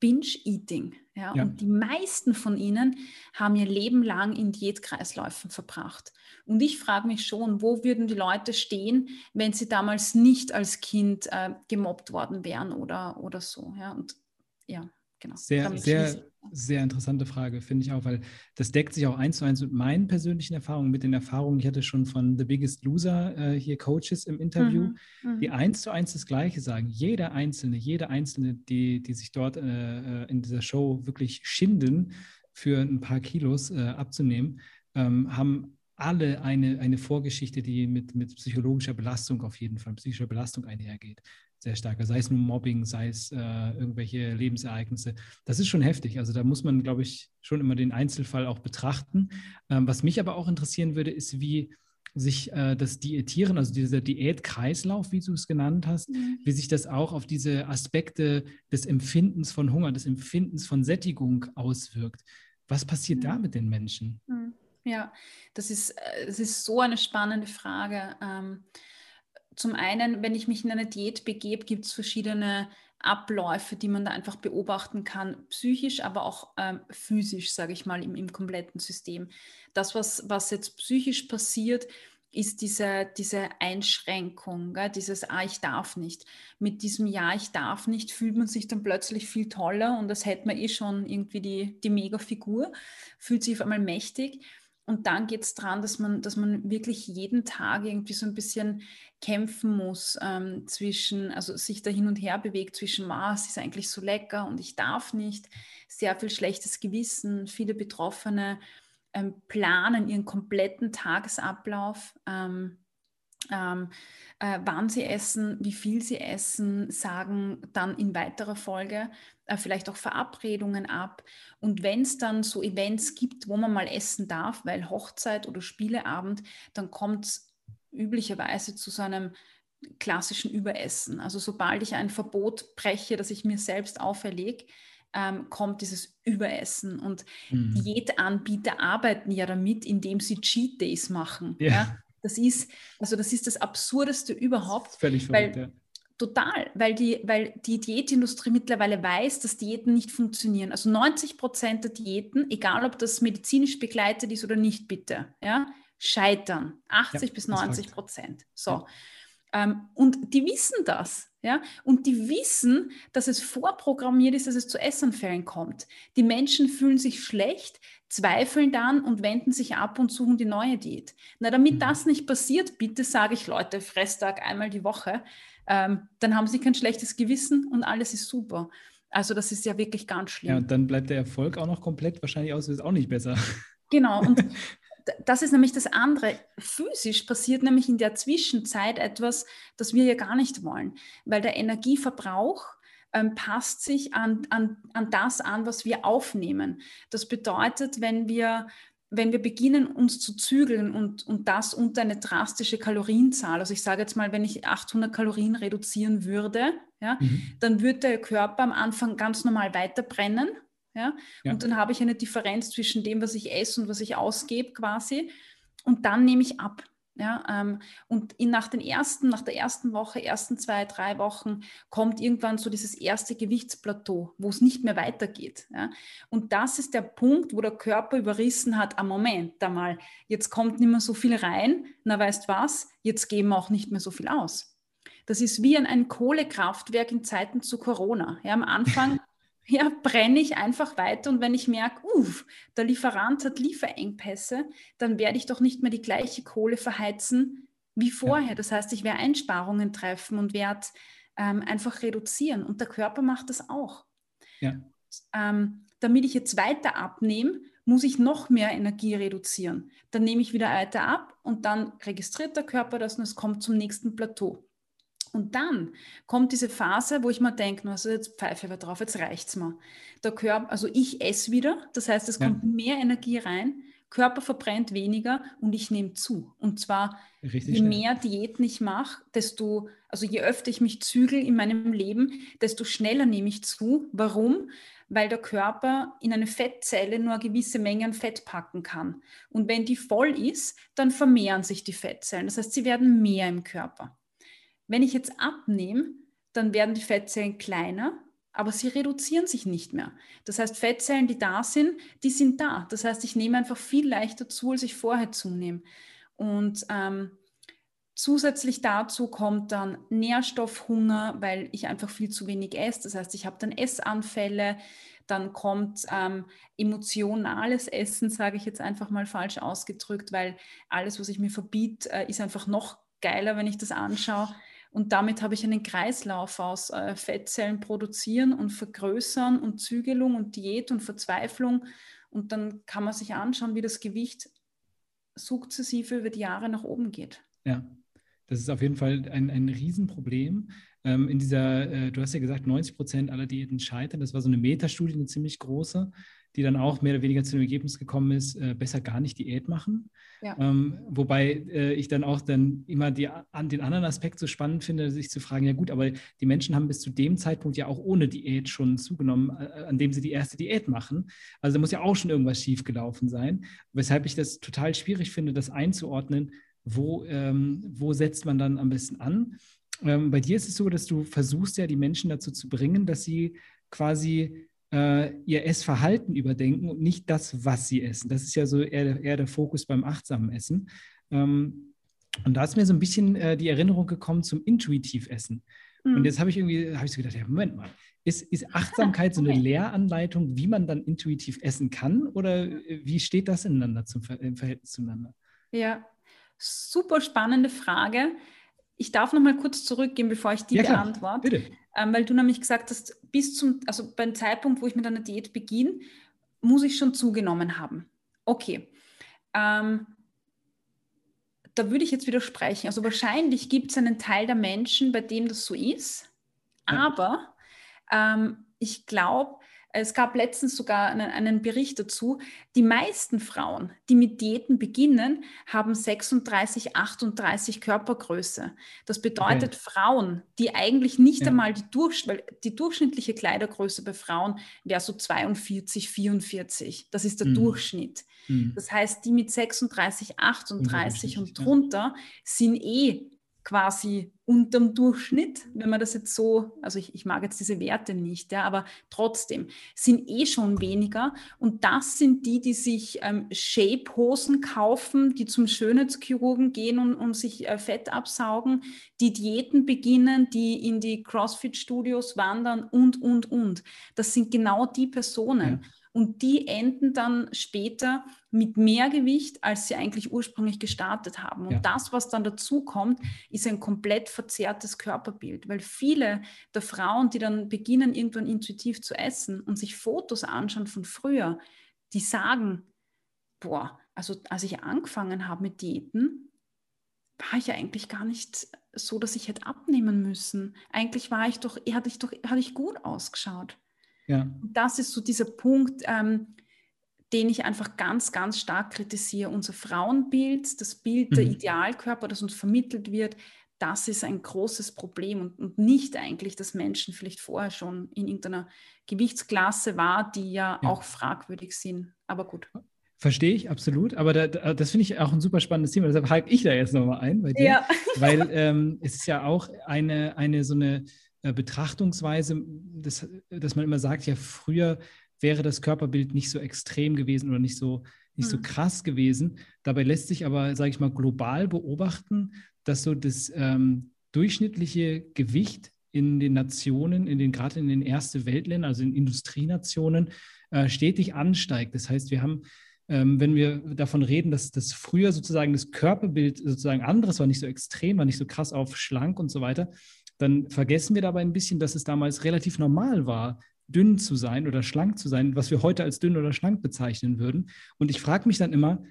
Binge-Eating. Ja? ja? Und die meisten von ihnen haben ihr Leben lang in Diätkreisläufen verbracht. Und ich frage mich schon, wo würden die Leute stehen, wenn sie damals nicht als Kind äh, gemobbt worden wären oder, oder so. Ja? Und ja, genau. Sehr, sehr, sehr interessante Frage, finde ich auch, weil das deckt sich auch eins zu eins mit meinen persönlichen Erfahrungen, mit den Erfahrungen, ich hatte schon von The Biggest Loser äh, hier Coaches im Interview, mhm, die mhm. eins zu eins das Gleiche sagen. Jeder Einzelne, jede Einzelne, die, die sich dort äh, äh, in dieser Show wirklich schinden, für ein paar Kilos äh, abzunehmen, ähm, haben alle eine, eine Vorgeschichte, die mit, mit psychologischer Belastung auf jeden Fall, psychischer Belastung einhergeht sehr stark. Sei es nun Mobbing, sei es äh, irgendwelche Lebensereignisse. Das ist schon heftig. Also da muss man, glaube ich, schon immer den Einzelfall auch betrachten. Ähm, was mich aber auch interessieren würde, ist, wie sich äh, das Diätieren, also dieser Diätkreislauf, wie du es genannt hast, mhm. wie sich das auch auf diese Aspekte des Empfindens von Hunger, des Empfindens von Sättigung auswirkt. Was passiert mhm. da mit den Menschen? Mhm. Ja, das ist, äh, das ist so eine spannende Frage. Ähm, zum einen, wenn ich mich in eine Diät begebe, gibt es verschiedene Abläufe, die man da einfach beobachten kann, psychisch, aber auch ähm, physisch, sage ich mal, im, im kompletten System. Das, was, was jetzt psychisch passiert, ist diese, diese Einschränkung, gell? dieses Ah, ich darf nicht. Mit diesem Ja, ich darf nicht fühlt man sich dann plötzlich viel toller und das hätte man eh schon irgendwie die, die Mega-Figur, fühlt sich auf einmal mächtig. Und dann geht es daran, dass man, dass man wirklich jeden Tag irgendwie so ein bisschen kämpfen muss ähm, zwischen, also sich da hin und her bewegt zwischen, es ist eigentlich so lecker und ich darf nicht, sehr viel schlechtes Gewissen, viele Betroffene ähm, planen ihren kompletten Tagesablauf. Ähm, ähm, äh, wann sie essen, wie viel sie essen, sagen dann in weiterer Folge äh, vielleicht auch Verabredungen ab. Und wenn es dann so Events gibt, wo man mal essen darf, weil Hochzeit oder Spieleabend, dann kommt es üblicherweise zu so einem klassischen Überessen. Also sobald ich ein Verbot breche, das ich mir selbst auferlege, ähm, kommt dieses Überessen. Und mhm. Diätanbieter arbeiten ja damit, indem sie Cheat Days machen. Ja. ja. Das ist, also das ist das Absurdeste überhaupt. Völlig verrückt, ja. Total, weil die, weil die Diätindustrie mittlerweile weiß, dass Diäten nicht funktionieren. Also 90 Prozent der Diäten, egal ob das medizinisch begleitet ist oder nicht, bitte, ja, scheitern. 80 ja, bis 90 Prozent. So. Ja. Ähm, und die wissen das. Ja? Und die wissen, dass es vorprogrammiert ist, dass es zu Essanfällen kommt. Die Menschen fühlen sich schlecht, zweifeln dann und wenden sich ab und suchen die neue Diät. Na, damit mhm. das nicht passiert, bitte sage ich, Leute, Fresstag einmal die Woche, ähm, dann haben sie kein schlechtes Gewissen und alles ist super. Also das ist ja wirklich ganz schlimm. Ja, und dann bleibt der Erfolg auch noch komplett wahrscheinlich aus, ist auch nicht besser. Genau, und das ist nämlich das andere. Physisch passiert nämlich in der Zwischenzeit etwas, das wir ja gar nicht wollen, weil der Energieverbrauch ähm, passt sich an, an, an das an, was wir aufnehmen. Das bedeutet, wenn wir wenn wir beginnen, uns zu zügeln und, und das unter eine drastische Kalorienzahl, also ich sage jetzt mal, wenn ich 800 Kalorien reduzieren würde, ja, mhm. dann würde der Körper am Anfang ganz normal weiter brennen ja? ja? Und dann habe ich eine Differenz zwischen dem, was ich esse und was ich ausgebe quasi. Und dann nehme ich ab. Ja, ähm, und in, nach, den ersten, nach der ersten Woche, ersten zwei, drei Wochen kommt irgendwann so dieses erste Gewichtsplateau, wo es nicht mehr weitergeht. Ja? Und das ist der Punkt, wo der Körper überrissen hat, am Moment, da mal, jetzt kommt nicht mehr so viel rein, na weißt was, jetzt geben wir auch nicht mehr so viel aus. Das ist wie ein, ein Kohlekraftwerk in Zeiten zu Corona. Ja, am Anfang ja, brenne ich einfach weiter und wenn ich merke, uff, der Lieferant hat Lieferengpässe, dann werde ich doch nicht mehr die gleiche Kohle verheizen wie vorher. Ja. Das heißt, ich werde Einsparungen treffen und werde ähm, einfach reduzieren. Und der Körper macht das auch. Ja. Ähm, damit ich jetzt weiter abnehme, muss ich noch mehr Energie reduzieren. Dann nehme ich wieder weiter ab und dann registriert der Körper das und es kommt zum nächsten Plateau. Und dann kommt diese Phase, wo ich mir denke, also jetzt pfeife ich drauf, jetzt reicht es mir. Der Körper, also ich esse wieder, das heißt, es ja. kommt mehr Energie rein, Körper verbrennt weniger und ich nehme zu. Und zwar, Richtig je schnell. mehr Diäten ich mache, desto, also je öfter ich mich zügel in meinem Leben, desto schneller nehme ich zu. Warum? Weil der Körper in eine Fettzelle nur eine gewisse Menge an Fett packen kann. Und wenn die voll ist, dann vermehren sich die Fettzellen. Das heißt, sie werden mehr im Körper. Wenn ich jetzt abnehme, dann werden die Fettzellen kleiner, aber sie reduzieren sich nicht mehr. Das heißt, Fettzellen, die da sind, die sind da. Das heißt, ich nehme einfach viel leichter zu, als ich vorher zunehme. Und ähm, Zusätzlich dazu kommt dann Nährstoffhunger, weil ich einfach viel zu wenig esse. Das heißt, ich habe dann Essanfälle. Dann kommt ähm, emotionales Essen, sage ich jetzt einfach mal falsch ausgedrückt, weil alles, was ich mir verbiete, äh, ist einfach noch geiler, wenn ich das anschaue. Und damit habe ich einen Kreislauf aus äh, Fettzellen produzieren und vergrößern und Zügelung und Diät und Verzweiflung. Und dann kann man sich anschauen, wie das Gewicht sukzessive über die Jahre nach oben geht. Ja, das ist auf jeden Fall ein, ein Riesenproblem. Ähm, in dieser, äh, du hast ja gesagt, 90 Prozent aller Diäten scheitern. Das war so eine Metastudie, eine ziemlich große, die dann auch mehr oder weniger zu dem Ergebnis gekommen ist, äh, besser gar nicht Diät machen. Ja. Ähm, wobei äh, ich dann auch dann immer die, an den anderen Aspekt so spannend finde, sich zu fragen, ja gut, aber die Menschen haben bis zu dem Zeitpunkt ja auch ohne Diät schon zugenommen, äh, an dem sie die erste Diät machen. Also da muss ja auch schon irgendwas schiefgelaufen sein. Weshalb ich das total schwierig finde, das einzuordnen, wo, ähm, wo setzt man dann am besten an. Ähm, bei dir ist es so, dass du versuchst ja die Menschen dazu zu bringen, dass sie quasi äh, ihr Essverhalten überdenken und nicht das, was sie essen. Das ist ja so eher, eher der Fokus beim achtsamen Essen. Ähm, und da ist mir so ein bisschen äh, die Erinnerung gekommen zum Intuitivessen. Mhm. Und jetzt habe ich irgendwie, habe ich so gedacht, ja, Moment mal, ist, ist Achtsamkeit so eine Lehranleitung, wie man dann intuitiv essen kann? Oder äh, wie steht das ineinander zum, im Verhältnis zueinander? Ja, super spannende Frage. Ich darf noch mal kurz zurückgehen, bevor ich die ja, beantworte. Bitte. Ähm, weil du nämlich gesagt hast, bis zum, also beim Zeitpunkt, wo ich mit einer Diät beginne, muss ich schon zugenommen haben. Okay. Ähm, da würde ich jetzt widersprechen. Also wahrscheinlich gibt es einen Teil der Menschen, bei dem das so ist. Ja. Aber ähm, ich glaube, es gab letztens sogar einen, einen, Bericht dazu. Die meisten Frauen, die mit Diäten beginnen, haben 36, 38 Körpergröße. Das bedeutet, okay. Frauen, die eigentlich nicht ja. einmal die, Durchsch die durchschnittliche Kleidergröße bei Frauen wäre so 42, 44. Das ist der mhm. Durchschnitt. Mhm. Das heißt, die mit 36, 38 und drunter ja. sind eh quasi unterm Durchschnitt, wenn man das jetzt so, also ich, ich mag jetzt diese Werte nicht, ja, aber trotzdem sind eh schon weniger und das sind die, die sich ähm, Shape-Hosen kaufen, die zum Schönheitschirurgen gehen und, und sich äh, Fett absaugen, die Diäten beginnen, die in die CrossFit-Studios wandern und, und, und. Das sind genau die Personen. Ja. Und die enden dann später mit mehr Gewicht, als sie eigentlich ursprünglich gestartet haben. Und ja. das, was dann dazu kommt, ist ein komplett verzerrtes Körperbild, weil viele der Frauen, die dann beginnen, irgendwann intuitiv zu essen und sich Fotos anschauen von früher, die sagen, boah, also als ich angefangen habe mit Diäten, war ich ja eigentlich gar nicht so, dass ich hätte abnehmen müssen. Eigentlich war ich doch, hatte ich doch, hatte ich gut ausgeschaut. Ja. Das ist so dieser Punkt, ähm, den ich einfach ganz, ganz stark kritisiere. Unser Frauenbild, das Bild mhm. der Idealkörper, das uns vermittelt wird, das ist ein großes Problem und, und, nicht eigentlich, dass Menschen vielleicht vorher schon in irgendeiner Gewichtsklasse waren, die ja, ja. auch fragwürdig sind. Aber gut. Verstehe ich absolut, aber da, das finde ich auch ein super spannendes Thema. Deshalb hake ich da jetzt nochmal ein bei dir, ja. weil ähm, es ist ja auch eine, eine so eine Betrachtungsweise, dass, dass man immer sagt, ja, früher wäre das Körperbild nicht so extrem gewesen oder nicht so, nicht so hm. krass gewesen. Dabei lässt sich aber, sage ich mal, global beobachten, dass so das ähm, durchschnittliche Gewicht in den Nationen, in den gerade in den erste Weltländern, also in Industrienationen, äh, stetig ansteigt. Das heißt, wir haben ähm, wenn wir davon reden, dass das früher sozusagen das Körperbild sozusagen anderes war, nicht so extrem, war nicht so krass auf schlank und so weiter, dann vergessen wir dabei ein bisschen, dass es damals relativ normal war, dünn zu sein oder schlank zu sein, was wir heute als dünn oder schlank bezeichnen würden. Und ich frage mich dann immer,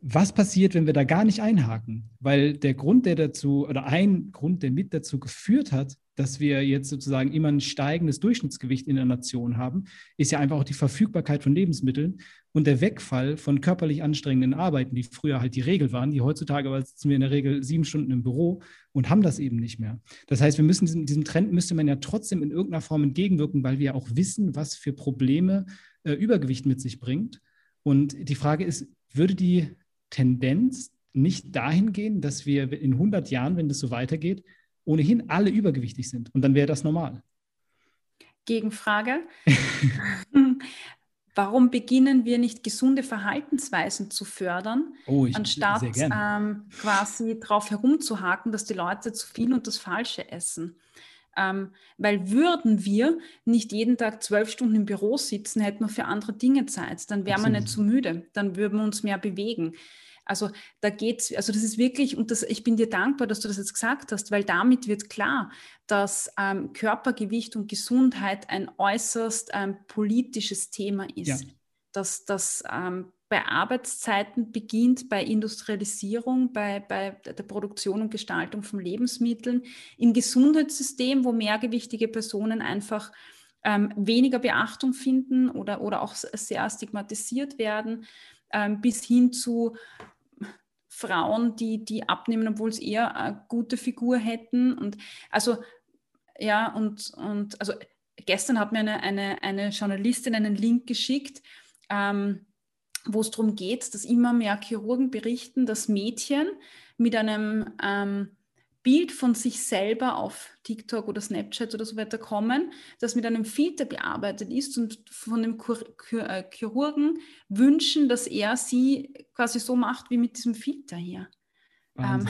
was passiert, wenn wir da gar nicht einhaken? Weil der Grund, der dazu, oder ein Grund, der mit dazu geführt hat, dass wir jetzt sozusagen immer ein steigendes Durchschnittsgewicht in der Nation haben, ist ja einfach auch die Verfügbarkeit von Lebensmitteln und der Wegfall von körperlich anstrengenden Arbeiten, die früher halt die Regel waren, die heutzutage aber sitzen wir in der Regel sieben Stunden im Büro und haben das eben nicht mehr. Das heißt, wir müssen diesem, diesem Trend müsste man ja trotzdem in irgendeiner Form entgegenwirken, weil wir ja auch wissen, was für Probleme äh, Übergewicht mit sich bringt. Und die Frage ist, würde die Tendenz nicht dahin gehen, dass wir in 100 Jahren, wenn das so weitergeht, ohnehin alle übergewichtig sind und dann wäre das normal. Gegenfrage. Warum beginnen wir nicht gesunde Verhaltensweisen zu fördern, oh, ich, anstatt ähm, quasi darauf herumzuhaken, dass die Leute zu viel und das Falsche essen? Ähm, weil würden wir nicht jeden Tag zwölf Stunden im Büro sitzen, hätten wir für andere Dinge Zeit. Dann wären wir nicht zu so müde, dann würden wir uns mehr bewegen. Also da geht's, also das ist wirklich, und das, ich bin dir dankbar, dass du das jetzt gesagt hast, weil damit wird klar, dass ähm, Körpergewicht und Gesundheit ein äußerst ähm, politisches Thema ist. Ja. Dass das ähm, bei Arbeitszeiten beginnt, bei Industrialisierung, bei, bei der Produktion und Gestaltung von Lebensmitteln, im Gesundheitssystem, wo mehrgewichtige Personen einfach ähm, weniger Beachtung finden oder, oder auch sehr stigmatisiert werden, ähm, bis hin zu Frauen, die, die abnehmen, obwohl sie eher eine gute Figur hätten. Und also, ja, und, und also gestern hat mir eine, eine, eine Journalistin einen Link geschickt, ähm, wo es darum geht, dass immer mehr Chirurgen berichten, dass Mädchen mit einem ähm, Bild von sich selber auf TikTok oder Snapchat oder so weiter kommen, das mit einem Filter bearbeitet ist und von dem äh, Chirurgen wünschen, dass er sie quasi so macht wie mit diesem Filter hier. Ähm,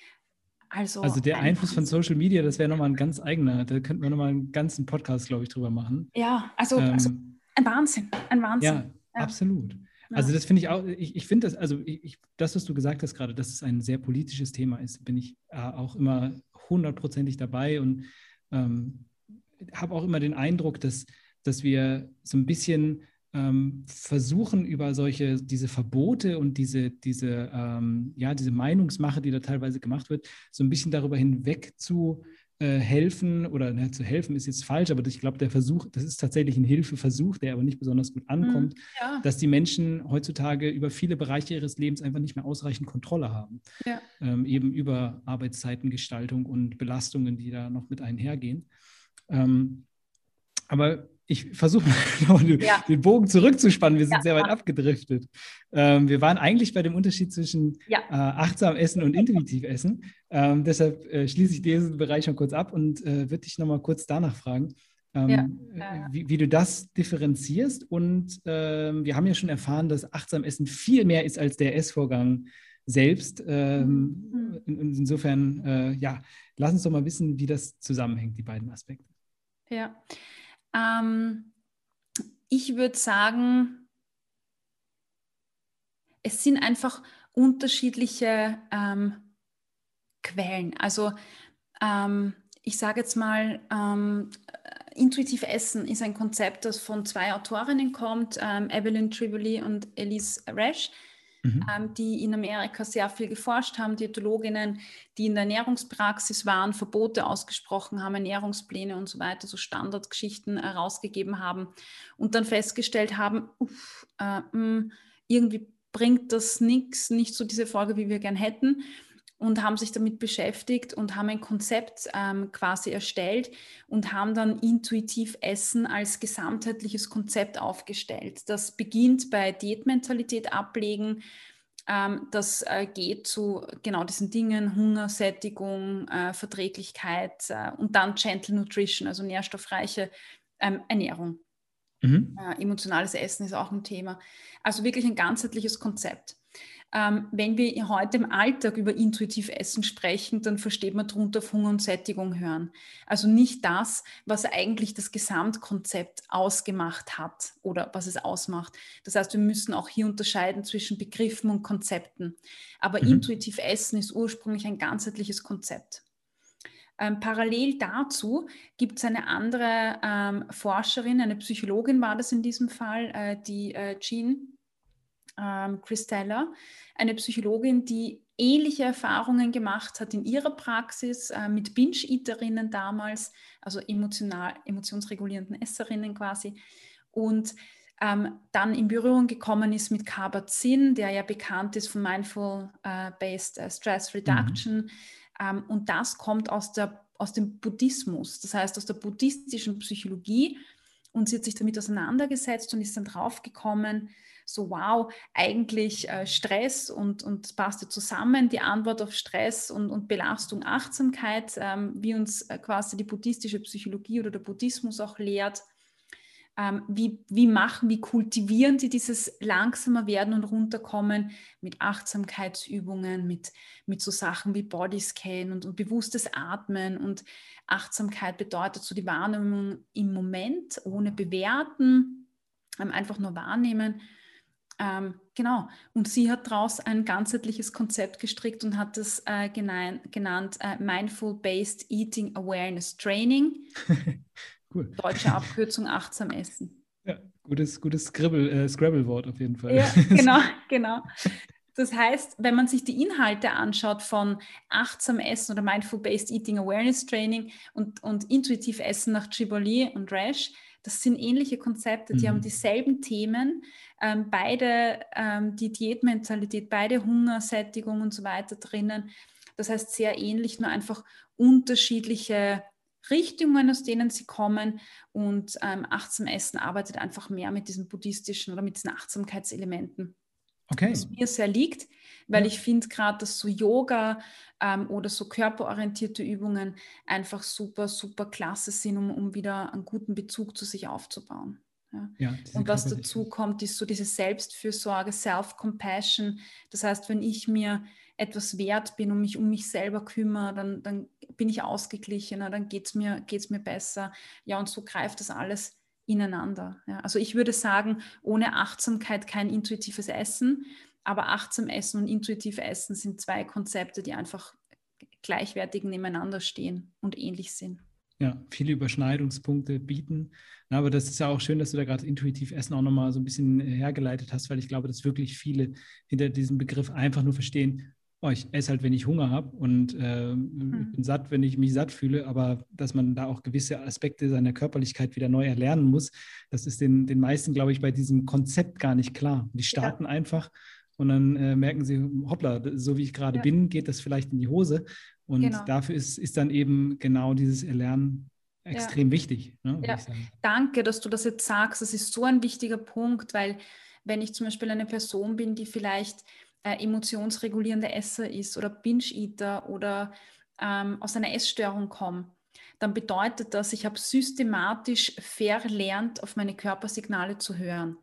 also, also der Einfluss von Social Media, das wäre nochmal ein ganz eigener, da könnten wir nochmal einen ganzen Podcast, glaube ich, drüber machen. Ja, also, ähm, also ein Wahnsinn, ein Wahnsinn. Ja, ja. absolut. Also das finde ich auch, ich, ich finde das, also ich, das, was du gesagt hast gerade, dass es ein sehr politisches Thema ist, bin ich äh, auch immer hundertprozentig dabei und ähm, habe auch immer den Eindruck, dass, dass wir so ein bisschen ähm, versuchen, über solche, diese Verbote und diese, diese, ähm, ja, diese Meinungsmache, die da teilweise gemacht wird, so ein bisschen darüber hinweg zu äh, helfen oder na, zu helfen ist jetzt falsch, aber ich glaube, der Versuch, das ist tatsächlich ein Hilfeversuch, der aber nicht besonders gut ankommt, mhm, ja. dass die Menschen heutzutage über viele Bereiche ihres Lebens einfach nicht mehr ausreichend Kontrolle haben. Ja. Ähm, eben über Arbeitszeitengestaltung und Belastungen, die da noch mit einhergehen. Ähm, aber ich versuche mal den, ja. den, Bogen zurückzuspannen. Wir sind ja, sehr weit ja. abgedriftet. Ähm, wir waren eigentlich bei dem Unterschied zwischen äh, achtsam Essen und intuitiv Essen. Ähm, deshalb äh, schließe ich diesen Bereich schon kurz ab und äh, würde dich nochmal kurz danach fragen, ähm, wie, wie, du das differenzierst. Und ähm, wir haben ja schon erfahren, dass achtsam Essen viel mehr ist als der Essvorgang selbst. Ähm, mhm. In, insofern, äh, ja, lass uns doch mal wissen, wie das zusammenhängt, die beiden Aspekte. Ja. Ähm, ich würde sagen, es sind einfach unterschiedliche ähm, Quellen. Also ähm, ich sage jetzt mal, ähm, intuitiv Essen ist ein Konzept, das von zwei Autorinnen kommt, ähm, Evelyn Trivoli und Elise Resch mhm. ähm, die in Amerika sehr viel geforscht haben, Diätologinnen, die in der Ernährungspraxis waren, Verbote ausgesprochen haben, Ernährungspläne und so weiter, so Standardgeschichten herausgegeben haben und dann festgestellt haben, uff, äh, mh, irgendwie bringt das nichts, nicht so diese Folge, wie wir gern hätten und haben sich damit beschäftigt und haben ein Konzept ähm, quasi erstellt und haben dann intuitiv Essen als gesamtheitliches Konzept aufgestellt. Das beginnt bei Diätmentalität ablegen. Ähm, das äh, geht zu genau diesen Dingen, Hunger, Sättigung, äh, Verträglichkeit äh, und dann Gentle Nutrition, also nährstoffreiche ähm, Ernährung. Mhm. Emotionales Essen ist auch ein Thema. Also wirklich ein ganzheitliches Konzept. Ähm, wenn wir heute im Alltag über intuitiv Essen sprechen, dann versteht man darunter Hunger und Sättigung hören. Also nicht das, was eigentlich das Gesamtkonzept ausgemacht hat oder was es ausmacht. Das heißt, wir müssen auch hier unterscheiden zwischen Begriffen und Konzepten. Aber mhm. intuitiv Essen ist ursprünglich ein ganzheitliches Konzept. Ähm, parallel dazu gibt es eine andere ähm, Forscherin, eine Psychologin war das in diesem Fall, äh, die äh, Jean ähm, Christella, eine Psychologin, die ähnliche Erfahrungen gemacht hat in ihrer Praxis äh, mit Binge-Eaterinnen damals, also emotional, emotionsregulierenden Esserinnen quasi. Und ähm, dann in Berührung gekommen ist mit Kabat-Zinn, der ja bekannt ist von Mindful-Based äh, Stress Reduction. Mhm. Ähm, und das kommt aus, der, aus dem Buddhismus, das heißt aus der buddhistischen Psychologie. Und sie hat sich damit auseinandergesetzt und ist dann draufgekommen, so wow, eigentlich äh, Stress und, und passte zusammen, die Antwort auf Stress und, und Belastung, Achtsamkeit, ähm, wie uns äh, quasi die buddhistische Psychologie oder der Buddhismus auch lehrt. ähm, wie, wie machen, wie kultivieren sie dieses langsamer werden und runterkommen mit Achtsamkeitsübungen, mit, mit so Sachen wie Bodyscan und, und bewusstes Atmen. Und Achtsamkeit bedeutet so die Wahrnehmung im Moment, ohne bewerten, ähm, einfach nur wahrnehmen. Ähm, genau. Und sie hat daraus ein ganzheitliches Konzept gestrickt und hat das äh, genannt, äh, Mindful-Based Eating Awareness Training. cool. Deutsche Abkürzung achtsam essen. Ja, gutes, gutes Scribble, äh, Scrabble-Wort auf jeden Fall. Ja, genau, genau. Das heißt, wenn man sich die Inhalte anschaut von achtsam Essen oder Mindful-Based Eating Awareness Training und, und intuitiv Essen nach Chiboli und Rash, das sind ähnliche Konzepte, die mhm. haben dieselben Themen, ähm, beide ähm, die Diätmentalität, beide Hungersättigung und so weiter drinnen. Das heißt sehr ähnlich, nur einfach unterschiedliche Richtungen, aus denen sie kommen. Und ähm, Achtsam Essen arbeitet einfach mehr mit diesen buddhistischen oder mit diesen Achtsamkeitselementen. Okay. Was mir sehr liegt, weil ja. ich finde gerade, dass so Yoga ähm, oder so körperorientierte Übungen einfach super, super klasse sind, um, um wieder einen guten Bezug zu sich aufzubauen. Ja. Ja, und was dazu kommt, ist so diese Selbstfürsorge, Self-Compassion. Das heißt, wenn ich mir etwas wert bin und mich um mich selber kümmere, dann, dann bin ich ausgeglichener, dann geht es mir, geht's mir besser. Ja, und so greift das alles ineinander. Ja. Also ich würde sagen, ohne Achtsamkeit kein intuitives Essen, aber achtsam Essen und intuitiv Essen sind zwei Konzepte, die einfach gleichwertig nebeneinander stehen und ähnlich sind. Ja, viele Überschneidungspunkte bieten. Aber das ist ja auch schön, dass du da gerade intuitiv Essen auch nochmal so ein bisschen hergeleitet hast, weil ich glaube, dass wirklich viele hinter diesem Begriff einfach nur verstehen, oh, ich esse halt, wenn ich Hunger habe und äh, mhm. ich bin satt, wenn ich mich satt fühle, aber dass man da auch gewisse Aspekte seiner Körperlichkeit wieder neu erlernen muss, das ist den, den meisten, glaube ich, bei diesem Konzept gar nicht klar. Die starten ja. einfach und dann äh, merken sie, hoppla, so wie ich gerade ja. bin, geht das vielleicht in die Hose. Und genau. dafür ist, ist dann eben genau dieses Erlernen extrem ja. wichtig. Ne, ja. Danke, dass du das jetzt sagst. Das ist so ein wichtiger Punkt, weil wenn ich zum Beispiel eine Person bin, die vielleicht äh, emotionsregulierende Esser ist oder Binge-Eater oder ähm, aus einer Essstörung komme, dann bedeutet das, ich habe systematisch verlernt, auf meine Körpersignale zu hören.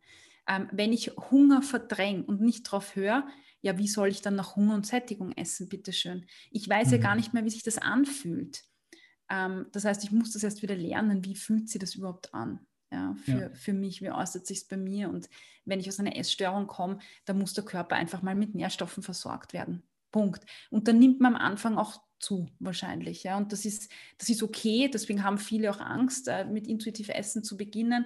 Ähm, wenn ich Hunger verdränge und nicht darauf höre, ja, wie soll ich dann nach Hunger und Sättigung essen, bitteschön? Ich weiß mhm. ja gar mhm. nicht mehr, wie sich das anfühlt. Ähm, das heißt, ich muss das erst wieder lernen, wie fühlt sich das überhaupt an? Ja, für, ja. für mich, wie äußert sich es bei mir? Und wenn ich aus einer Essstörung komme, dann muss der Körper einfach mal mit Nährstoffen versorgt werden. Punkt. Und dann nimmt man am Anfang auch zu, wahrscheinlich. Ja. Und das ist, das ist okay, deswegen haben viele auch Angst, äh, mit intuitiv Essen zu beginnen.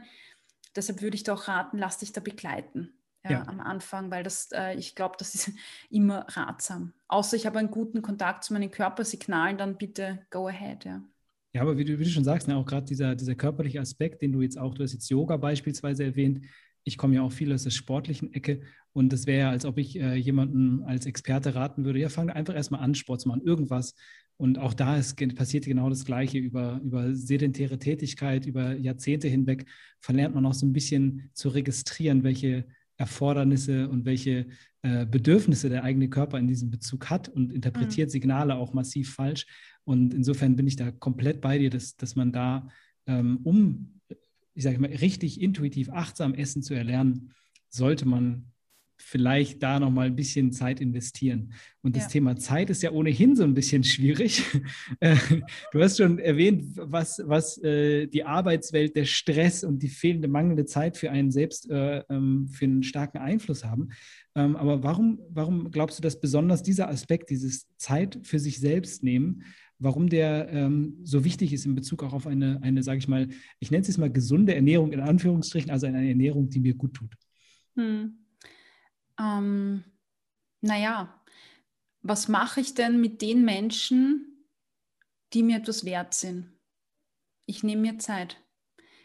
Deshalb würde ich da auch raten, lass dich da begleiten. Ja, ja. am Anfang, weil das, äh, ich glaube, das ist immer ratsam. Außer ich habe einen guten Kontakt zu meinen Körpersignalen, dann bitte go ahead, ja. Ja, aber wie du, wie du schon sagst, ne, auch gerade dieser, dieser körperliche Aspekt, den du jetzt auch, du hast jetzt Yoga beispielsweise erwähnt, ich komme ja auch viel aus der sportlichen Ecke und das wäre ja, als ob ich äh, jemanden als Experte raten würde, ja, fang einfach erstmal an, Sport zu machen, irgendwas. Und auch da ist, passiert genau das Gleiche über, über sedentäre Tätigkeit, über Jahrzehnte hinweg verlernt man auch so ein bisschen zu registrieren, welche Erfordernisse und welche äh, Bedürfnisse der eigene Körper in diesem Bezug hat und interpretiert mhm. Signale auch massiv falsch. Und insofern bin ich da komplett bei dir, dass, dass man da, ähm, um, ich sage mal, richtig intuitiv achtsam Essen zu erlernen, sollte man vielleicht da noch mal ein bisschen Zeit investieren. Und das ja. Thema Zeit ist ja ohnehin so ein bisschen schwierig. Äh, du hast schon erwähnt, was, was äh, die Arbeitswelt, der Stress und die fehlende, mangelnde Zeit für einen selbst äh, ähm, für einen starken Einfluss haben. Ähm, aber warum, warum glaubst du, dass besonders dieser Aspekt, dieses Zeit für sich selbst nehmen, warum der ähm, so wichtig ist in Bezug auch auf eine, eine sage ich mal, ich nenne es jetzt mal gesunde Ernährung in Anführungsstrichen, also eine Ernährung, die mir gut tut? Hm. Ähm, naja, was mache ich denn mit den Menschen, die mir etwas wert sind? Ich nehme mir Zeit.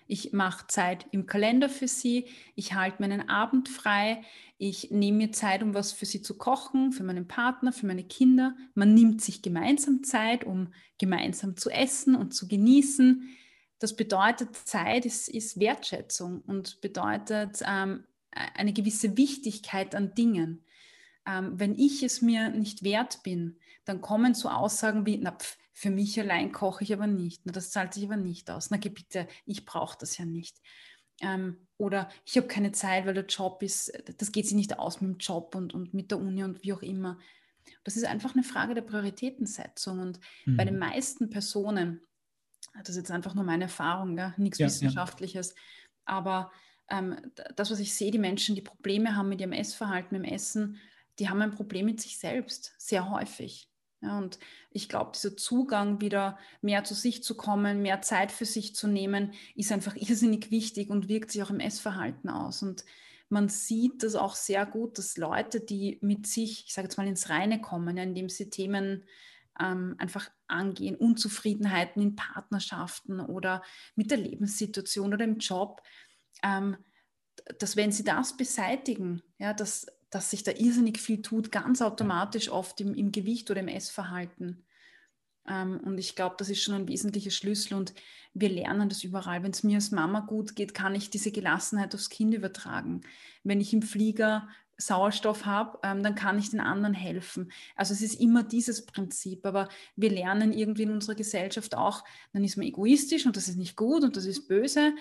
Ich mache Zeit im Kalender für sie. Ich halte meinen Abend frei. Ich nehme mir Zeit, um was für sie zu kochen, für meinen Partner, für meine Kinder. Man nimmt sich gemeinsam Zeit, um gemeinsam zu essen und zu genießen. Das bedeutet, Zeit ist, ist Wertschätzung und bedeutet ähm, eine gewisse Wichtigkeit an Dingen. Ähm, wenn ich es mir nicht wert bin, dann kommen so Aussagen wie, na, pf, für mich allein koche ich aber nicht, na, das zahlt sich aber nicht aus. Na, bitte, ich brauche das ja nicht. Ähm, oder ich habe keine Zeit, weil der Job ist, das geht sich nicht aus mit dem Job und, und mit der Uni und wie auch immer. Das ist einfach eine Frage der Prioritätensetzung. Und mhm. bei den meisten Personen, das ist jetzt einfach nur meine Erfahrung, ja, nichts ja, Wissenschaftliches, ja. aber ähm, das, was ich sehe, die Menschen, die Probleme haben mit ihrem Essverhalten, mit dem Essen, die haben ein Problem mit sich selbst, sehr häufig. Ja, und ich glaube, dieser Zugang, wieder mehr zu sich zu kommen, mehr Zeit für sich zu nehmen, ist einfach irrsinnig wichtig und wirkt sich auch im Essverhalten aus. Und man sieht das auch sehr gut, dass Leute, die mit sich, ich sage jetzt mal, ins Reine kommen, indem sie Themen ähm, einfach angehen, Unzufriedenheiten in Partnerschaften oder mit der Lebenssituation oder im Job, ähm, dass wenn sie das beseitigen, ja, dass, dass sich da irrsinnig viel tut, ganz automatisch oft im, im Gewicht oder im Essverhalten. Ähm, und ich glaube, das ist schon ein wesentlicher Schlüssel und wir lernen das überall. Wenn es mir als Mama gut geht, kann ich diese Gelassenheit aufs Kind übertragen. Wenn ich im Flieger Sauerstoff habe, ähm, dann kann ich den anderen helfen. Also es ist immer dieses Prinzip, aber wir lernen irgendwie in unserer Gesellschaft auch, dann ist man egoistisch und das ist nicht gut und das ist böse.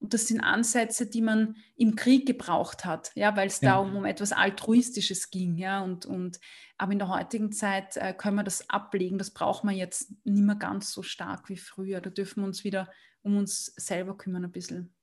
Und das sind Ansätze, die man im Krieg gebraucht hat, ja, weil es ja. da um, um, etwas Altruistisches ging. Ja, und, und, aber in der heutigen Zeit äh, können wir das ablegen. Das braucht man jetzt nicht mehr ganz so stark wie früher. Da dürfen wir uns wieder um uns selber kümmern ein bisschen.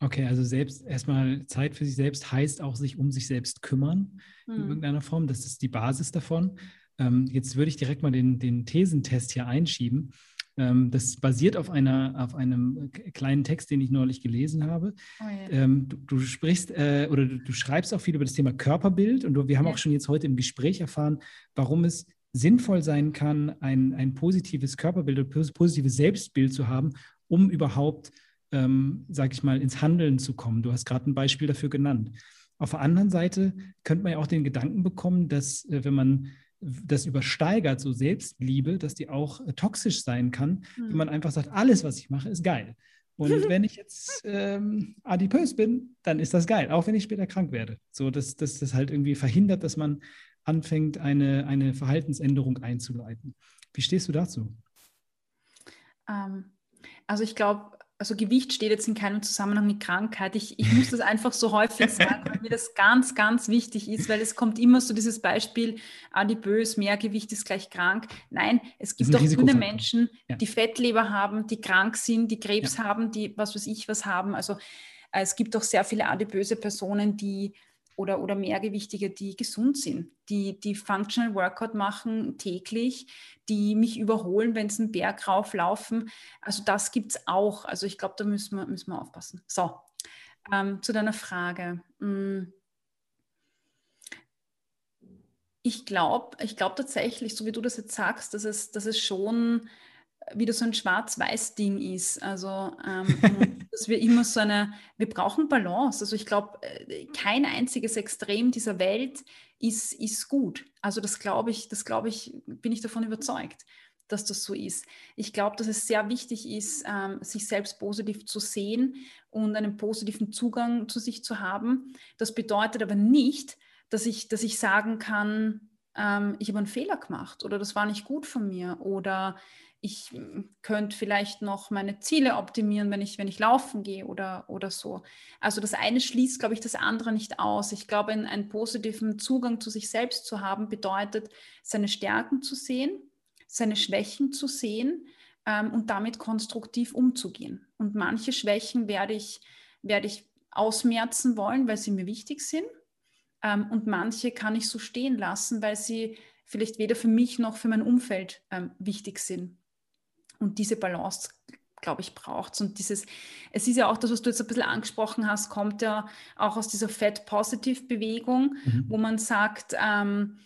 Okay, also selbst erstmal Zeit für sich selbst heißt auch sich um sich selbst kümmern hm. in irgendeiner Form. Das ist die Basis davon. Ähm, jetzt würde ich direkt mal den, den Thesentest hier einschieben. Ähm, das basiert auf, einer, auf einem kleinen Text, den ich neulich gelesen habe. Oh, ja. ähm, du, du, sprichst äh, oder du, du, schreibst auch viel über das Thema Körperbild und du, wir haben ja. auch schon jetzt heute im Gespräch erfahren, warum es sinnvoll sein kann, ein, ein positives Körperbild oder positives Selbstbild zu haben, um überhaupt, ähm, sage ich mal, ins Handeln zu kommen. Du hast gerade ein Beispiel dafür genannt. Auf der anderen Seite könnte man ja auch den Gedanken bekommen, dass äh, wenn man das übersteigert, so Selbstliebe, dass die auch äh, toxisch sein kann, mhm. wenn man einfach sagt, alles, was ich mache, ist geil. Und wenn ich jetzt ähm, adipös bin, dann ist das geil, auch wenn ich später krank werde. So, dass das halt irgendwie verhindert, dass man anfängt, eine, eine Verhaltensänderung einzuleiten. Wie stehst du dazu? Ähm, also ich glaube, also Gewicht steht jetzt in keinem Zusammenhang mit Krankheit. Ich, ich muss das einfach so häufig sagen, weil mir das ganz, ganz wichtig ist, weil es kommt immer so dieses Beispiel, adipös, Mehrgewicht ist gleich krank. Nein, es gibt auch dünne Menschen, ja. die Fettleber haben, die krank sind, die Krebs ja. haben, die was weiß ich was haben. Also äh, es gibt auch sehr viele adipöse Personen, die oder, oder Mehrgewichtige, die gesund sind, die, die Functional Workout machen täglich, die mich überholen, wenn sie einen Berg rauflaufen. Also das gibt es auch. Also ich glaube, da müssen wir, müssen wir aufpassen. So, ähm, zu deiner Frage. Hm. Ich glaube ich glaub tatsächlich, so wie du das jetzt sagst, dass es, dass es schon wieder so ein Schwarz-Weiß-Ding ist. Also, ähm, dass wir immer so eine, wir brauchen Balance. Also ich glaube, äh, kein einziges Extrem dieser Welt ist, ist gut. Also das glaube ich, das glaube ich, bin ich davon überzeugt, dass das so ist. Ich glaube, dass es sehr wichtig ist, ähm, sich selbst positiv zu sehen und einen positiven Zugang zu sich zu haben. Das bedeutet aber nicht, dass ich, dass ich sagen kann, ähm, ich habe einen Fehler gemacht oder das war nicht gut von mir oder ich hm, könnte vielleicht noch meine Ziele optimieren, wenn ich, wenn ich laufen gehe oder, oder so. Also das eine schließt, glaube ich, das andere nicht aus. Ich glaube, einen positiven Zugang zu sich selbst zu haben, bedeutet, seine Stärken zu sehen, seine Schwächen zu sehen ähm, und damit konstruktiv umzugehen. Und manche Schwächen werde ich, werde ich ausmerzen wollen, weil sie mir wichtig sind. Ähm, und manche kann ich so stehen lassen, weil sie vielleicht weder für mich noch für mein Umfeld ähm, wichtig sind. Und diese Balance, glaube ich, braucht es. Und dieses, es ist ja auch das, was du jetzt ein bisschen angesprochen hast, kommt ja auch aus dieser Fat-Positive-Bewegung, mhm. wo man sagt, ähm,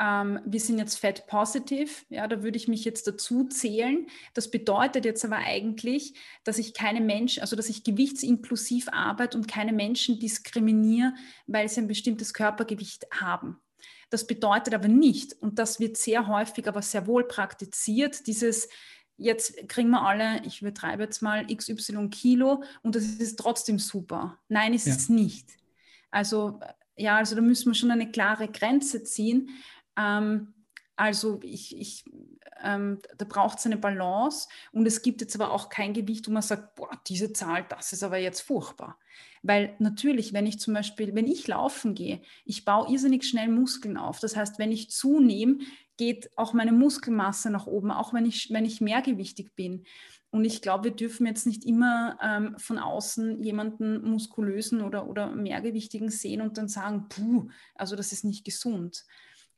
ähm, wir sind jetzt Fat Positive, ja, da würde ich mich jetzt dazu zählen. Das bedeutet jetzt aber eigentlich, dass ich keine Menschen, also dass ich gewichtsinklusiv arbeite und keine Menschen diskriminiere, weil sie ein bestimmtes Körpergewicht haben. Das bedeutet aber nicht, und das wird sehr häufig, aber sehr wohl praktiziert, dieses jetzt kriegen wir alle, ich übertreibe jetzt mal, XY Kilo und das ist trotzdem super. Nein, ist ja. es nicht. Also ja, also da müssen wir schon eine klare Grenze ziehen. Ähm, also ich, ich ähm, da braucht es eine Balance und es gibt jetzt aber auch kein Gewicht, wo man sagt, boah, diese Zahl, das ist aber jetzt furchtbar. Weil natürlich, wenn ich zum Beispiel, wenn ich laufen gehe, ich baue irrsinnig schnell Muskeln auf. Das heißt, wenn ich zunehme, geht auch meine Muskelmasse nach oben, auch wenn ich, wenn ich mehrgewichtig bin. Und ich glaube, wir dürfen jetzt nicht immer ähm, von außen jemanden muskulösen oder, oder mehrgewichtigen sehen und dann sagen, puh, also das ist nicht gesund.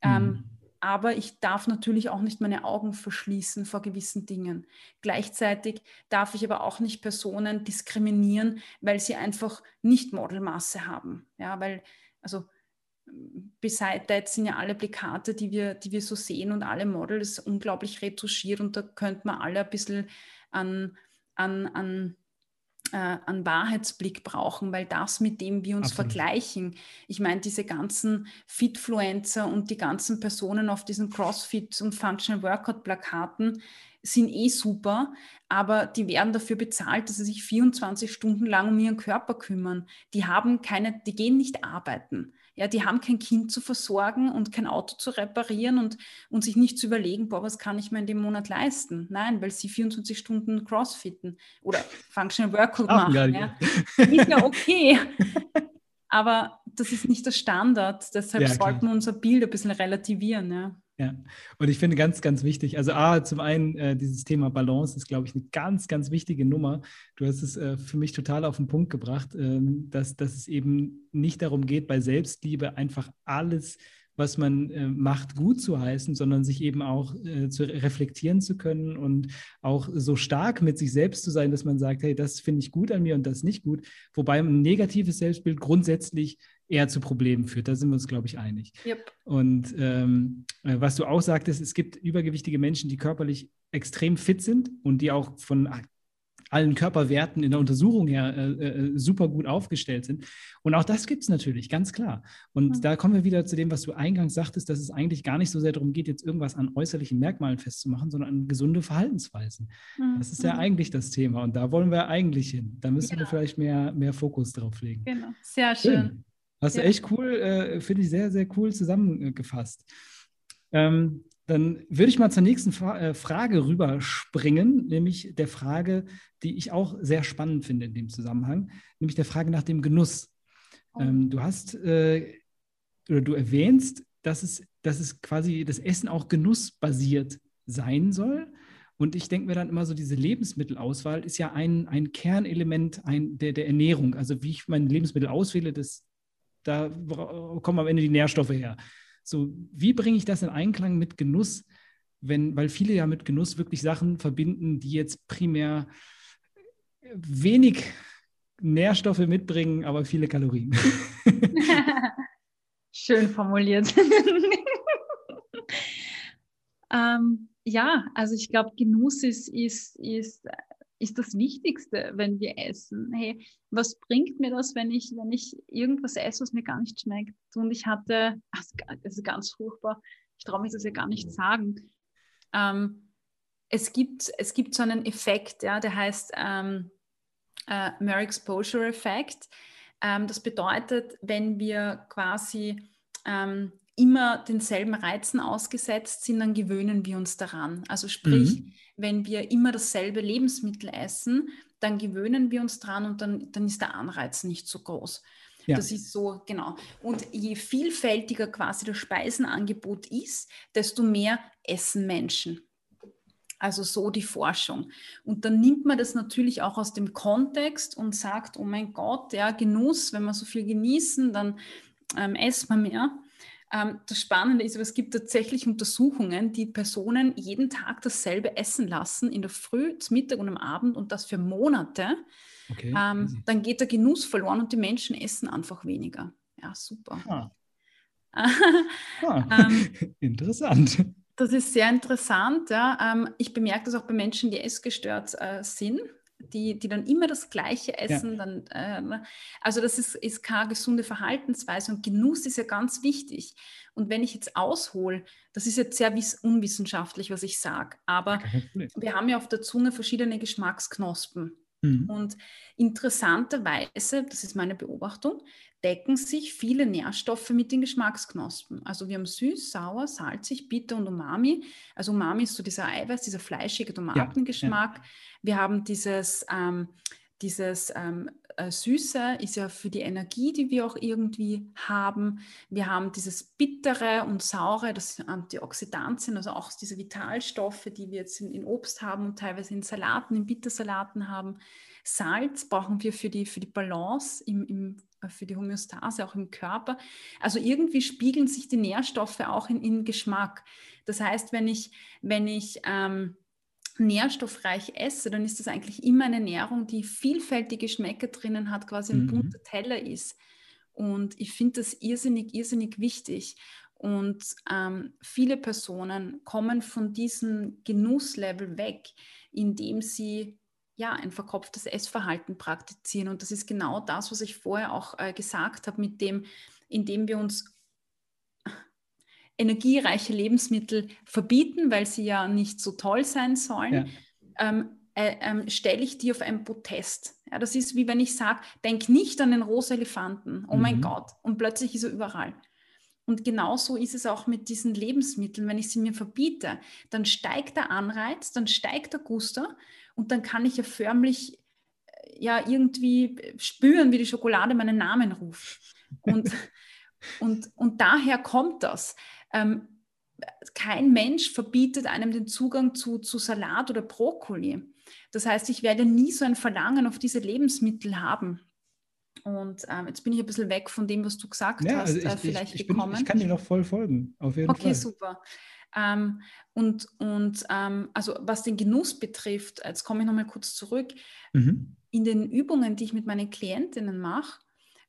Ähm, mhm. Ähm, aber ich darf natürlich auch nicht meine Augen verschließen vor gewissen Dingen. Gleichzeitig darf ich aber auch nicht Personen diskriminieren, weil sie einfach nicht Modelmasse haben. Ja, weil, also Beside sind ja alle Plakate, die wir, die wir so sehen und alle Models unglaublich retuschiert und da könnte man alle ein bisschen an, an, an äh, an Wahrheitsblick brauchen, weil das, mit dem wir uns Absolut. vergleichen, ich meine, diese ganzen Fitfluencer und die ganzen Personen auf diesen CrossFit und Functional Workout Plakaten sind eh super, aber die werden dafür bezahlt, dass sie sich 24 Stunden lang um ihren Körper kümmern. Die haben keine, die gehen nicht arbeiten. Ja, die haben kein Kind zu versorgen und kein Auto zu reparieren und, und sich nicht zu überlegen, boah, was kann ich mir in dem Monat leisten? Nein, weil sie 24 Stunden Crossfitten oder Functional Workout machen. Ja. Ist ja okay. Aber das ist nicht der Standard. Deshalb ja, sollten wir unser Bild ein bisschen relativieren. Ja. Ja, und ich finde ganz, ganz wichtig, also A, zum einen äh, dieses Thema Balance ist, glaube ich, eine ganz, ganz wichtige Nummer. Du hast es äh, für mich total auf den Punkt gebracht, äh, dass, dass es eben nicht darum geht, bei Selbstliebe einfach alles was man äh, macht, gut zu heißen, sondern sich eben auch äh, zu reflektieren zu können und auch so stark mit sich selbst zu sein, dass man sagt, hey, das finde ich gut an mir und das nicht gut. Wobei ein negatives Selbstbild grundsätzlich eher zu Problemen führt. Da sind wir uns, glaube ich, einig. Yep. Und ähm, äh, was du auch sagtest, es gibt übergewichtige Menschen, die körperlich extrem fit sind und die auch von allen Körperwerten in der Untersuchung her äh, äh, super gut aufgestellt sind. Und auch das gibt es natürlich, ganz klar. Und mhm. da kommen wir wieder zu dem, was du eingangs sagtest, dass es eigentlich gar nicht so sehr darum geht, jetzt irgendwas an äußerlichen Merkmalen festzumachen, sondern an gesunde Verhaltensweisen. Mhm. Das ist ja eigentlich das Thema. Und da wollen wir eigentlich hin. Da müssen genau. wir vielleicht mehr, mehr Fokus drauf legen. Genau, sehr schön. schön. Hast du echt cool, äh, finde ich sehr, sehr cool zusammengefasst. Ähm, dann würde ich mal zur nächsten Fra äh, Frage rüberspringen, nämlich der Frage, die ich auch sehr spannend finde in dem Zusammenhang, nämlich der Frage nach dem Genuss. Oh. Ähm, du hast äh, oder du erwähnst, dass es, dass es quasi das Essen auch genussbasiert sein soll. Und ich denke mir dann immer so, diese Lebensmittelauswahl ist ja ein, ein Kernelement ein, der, der Ernährung. Also wie ich meine Lebensmittel auswähle, das, da kommen am Ende die Nährstoffe her. So, wie bringe ich das in Einklang mit Genuss, wenn, weil viele ja mit Genuss wirklich Sachen verbinden, die jetzt primär wenig Nährstoffe mitbringen, aber viele Kalorien. Schön formuliert. ähm, ja, also ich glaube, Genuss ist, ist, ist ist das Wichtigste, wenn wir essen. Hey, was bringt mir das, wenn ich, wenn ich irgendwas esse, was mir gar nicht schmeckt? Und ich hatte, das ist ganz furchtbar, ich traue mich das ja gar nicht sagen. Ähm, es, gibt, es gibt so einen Effekt, ja, der heißt ähm, äh, Mere Exposure Effekt. Ähm, das bedeutet, wenn wir quasi ähm, immer denselben Reizen ausgesetzt sind, dann gewöhnen wir uns daran. Also sprich, mhm. wenn wir immer dasselbe Lebensmittel essen, dann gewöhnen wir uns daran und dann, dann ist der Anreiz nicht so groß. Ja. Das ist so, genau. Und je vielfältiger quasi das Speisenangebot ist, desto mehr essen Menschen. Also so die Forschung. Und dann nimmt man das natürlich auch aus dem Kontext und sagt, oh mein Gott, ja, Genuss, wenn wir so viel genießen, dann ähm, essen wir mehr. Ähm, das Spannende ist, es gibt tatsächlich Untersuchungen, die Personen jeden Tag dasselbe essen lassen, in der Früh, zum Mittag und am Abend und das für Monate. Okay. Ähm, dann geht der Genuss verloren und die Menschen essen einfach weniger. Ja, super. Ah. ah. ähm, interessant. Das ist sehr interessant. Ja. Ähm, ich bemerke das auch bei Menschen, die essgestört äh, sind die, die dann immer das Gleiche essen. Ja. Dann, äh, also das ist, ist keine gesunde Verhaltensweise und Genuss ist ja ganz wichtig. Und wenn ich jetzt aushole, das ist jetzt sehr unwissenschaftlich, was ich sage, aber wir haben ja auf der Zunge verschiedene Geschmacksknospen. Mhm. Und interessanterweise, das ist meine Beobachtung, decken sich viele Nährstoffe mit den Geschmacksknospen. Also wir haben süß, sauer, salzig, bitter und Umami. Also Umami ist so dieser Eiweiß, dieser fleischige Tomatengeschmack. Ja, ja. Wir haben dieses, ähm, dieses ähm, äh, Süße ist ja für die Energie, die wir auch irgendwie haben. Wir haben dieses Bittere und Saure, das Antioxidantien, also auch diese Vitalstoffe, die wir jetzt in, in Obst haben und teilweise in Salaten, in Bittersalaten haben. Salz brauchen wir für die, für die Balance, im, im, äh, für die Homöostase auch im Körper. Also irgendwie spiegeln sich die Nährstoffe auch in, in Geschmack. Das heißt, wenn ich, wenn ich ähm, nährstoffreich esse, dann ist das eigentlich immer eine Ernährung, die vielfältige Geschmäcker drinnen hat, quasi ein mhm. bunter Teller ist. Und ich finde das irrsinnig, irrsinnig wichtig. Und ähm, viele Personen kommen von diesem Genusslevel weg, indem sie ja ein verkopftes Essverhalten praktizieren. Und das ist genau das, was ich vorher auch äh, gesagt habe, mit dem, indem wir uns energiereiche Lebensmittel verbieten, weil sie ja nicht so toll sein sollen, ja. ähm, äh, ähm, stelle ich die auf ein Protest. Ja, das ist wie wenn ich sage, denk nicht an den rosa Elefanten, oh mhm. mein Gott, und plötzlich ist er überall. Und genauso ist es auch mit diesen Lebensmitteln. Wenn ich sie mir verbiete, dann steigt der Anreiz, dann steigt der Guster und dann kann ich ja förmlich äh, ja irgendwie spüren, wie die Schokolade meinen Namen ruft. Und, und, und daher kommt das ähm, kein Mensch verbietet einem den Zugang zu, zu Salat oder Brokkoli. Das heißt, ich werde nie so ein Verlangen auf diese Lebensmittel haben. Und ähm, jetzt bin ich ein bisschen weg von dem, was du gesagt ja, hast, also ich, äh, vielleicht ich, ich gekommen. Bin, ich kann dir noch voll folgen, auf jeden okay, Fall. Okay, super. Ähm, und und ähm, also was den Genuss betrifft, jetzt komme ich nochmal kurz zurück. Mhm. In den Übungen, die ich mit meinen Klientinnen mache,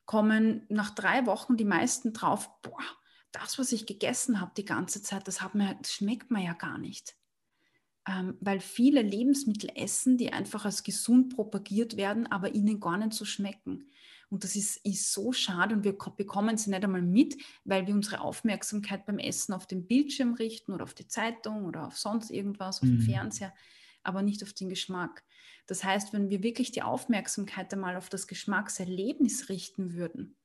kommen nach drei Wochen die meisten drauf, boah, das, was ich gegessen habe die ganze Zeit, das, mir, das schmeckt mir ja gar nicht. Ähm, weil viele Lebensmittel essen, die einfach als gesund propagiert werden, aber ihnen gar nicht so schmecken. Und das ist, ist so schade und wir bekommen sie nicht einmal mit, weil wir unsere Aufmerksamkeit beim Essen auf den Bildschirm richten oder auf die Zeitung oder auf sonst irgendwas, auf mhm. den Fernseher, aber nicht auf den Geschmack. Das heißt, wenn wir wirklich die Aufmerksamkeit einmal auf das Geschmackserlebnis richten würden,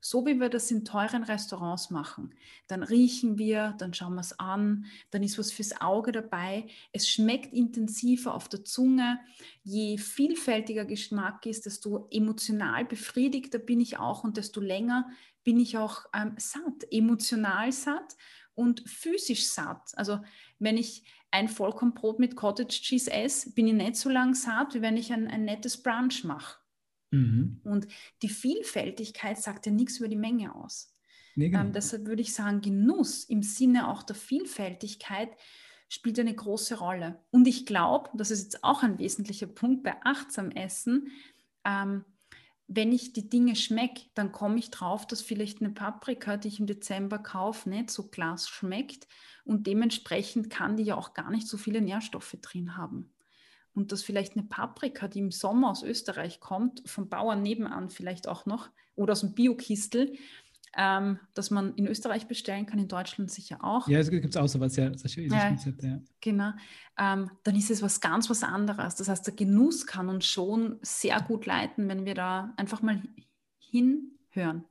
so wie wir das in teuren Restaurants machen. Dann riechen wir, dann schauen wir es an, dann ist was fürs Auge dabei. Es schmeckt intensiver auf der Zunge. Je vielfältiger Geschmack ist, desto emotional befriedigter bin ich auch und desto länger bin ich auch ähm, satt, emotional satt und physisch satt. Also wenn ich ein Vollkornbrot mit Cottage Cheese esse, bin ich nicht so lang satt, wie wenn ich ein, ein nettes Brunch mache. Mhm. Und die Vielfältigkeit sagt ja nichts über die Menge aus. Nee, genau. ähm, deshalb würde ich sagen, Genuss im Sinne auch der Vielfältigkeit spielt eine große Rolle. Und ich glaube, das ist jetzt auch ein wesentlicher Punkt bei achtsam Essen, ähm, wenn ich die Dinge schmecke, dann komme ich drauf, dass vielleicht eine Paprika, die ich im Dezember kaufe, nicht so klass schmeckt und dementsprechend kann die ja auch gar nicht so viele Nährstoffe drin haben und dass vielleicht eine Paprika, die im Sommer aus Österreich kommt, vom Bauern nebenan vielleicht auch noch oder aus dem Biokistel, ähm, dass man in Österreich bestellen kann, in Deutschland sicher auch. Ja, es gibt auch sowas, ja, solche ja, Konzepte, ja. Genau. Ähm, dann ist es was ganz was anderes. Das heißt, der Genuss kann uns schon sehr gut leiten, wenn wir da einfach mal hinhören.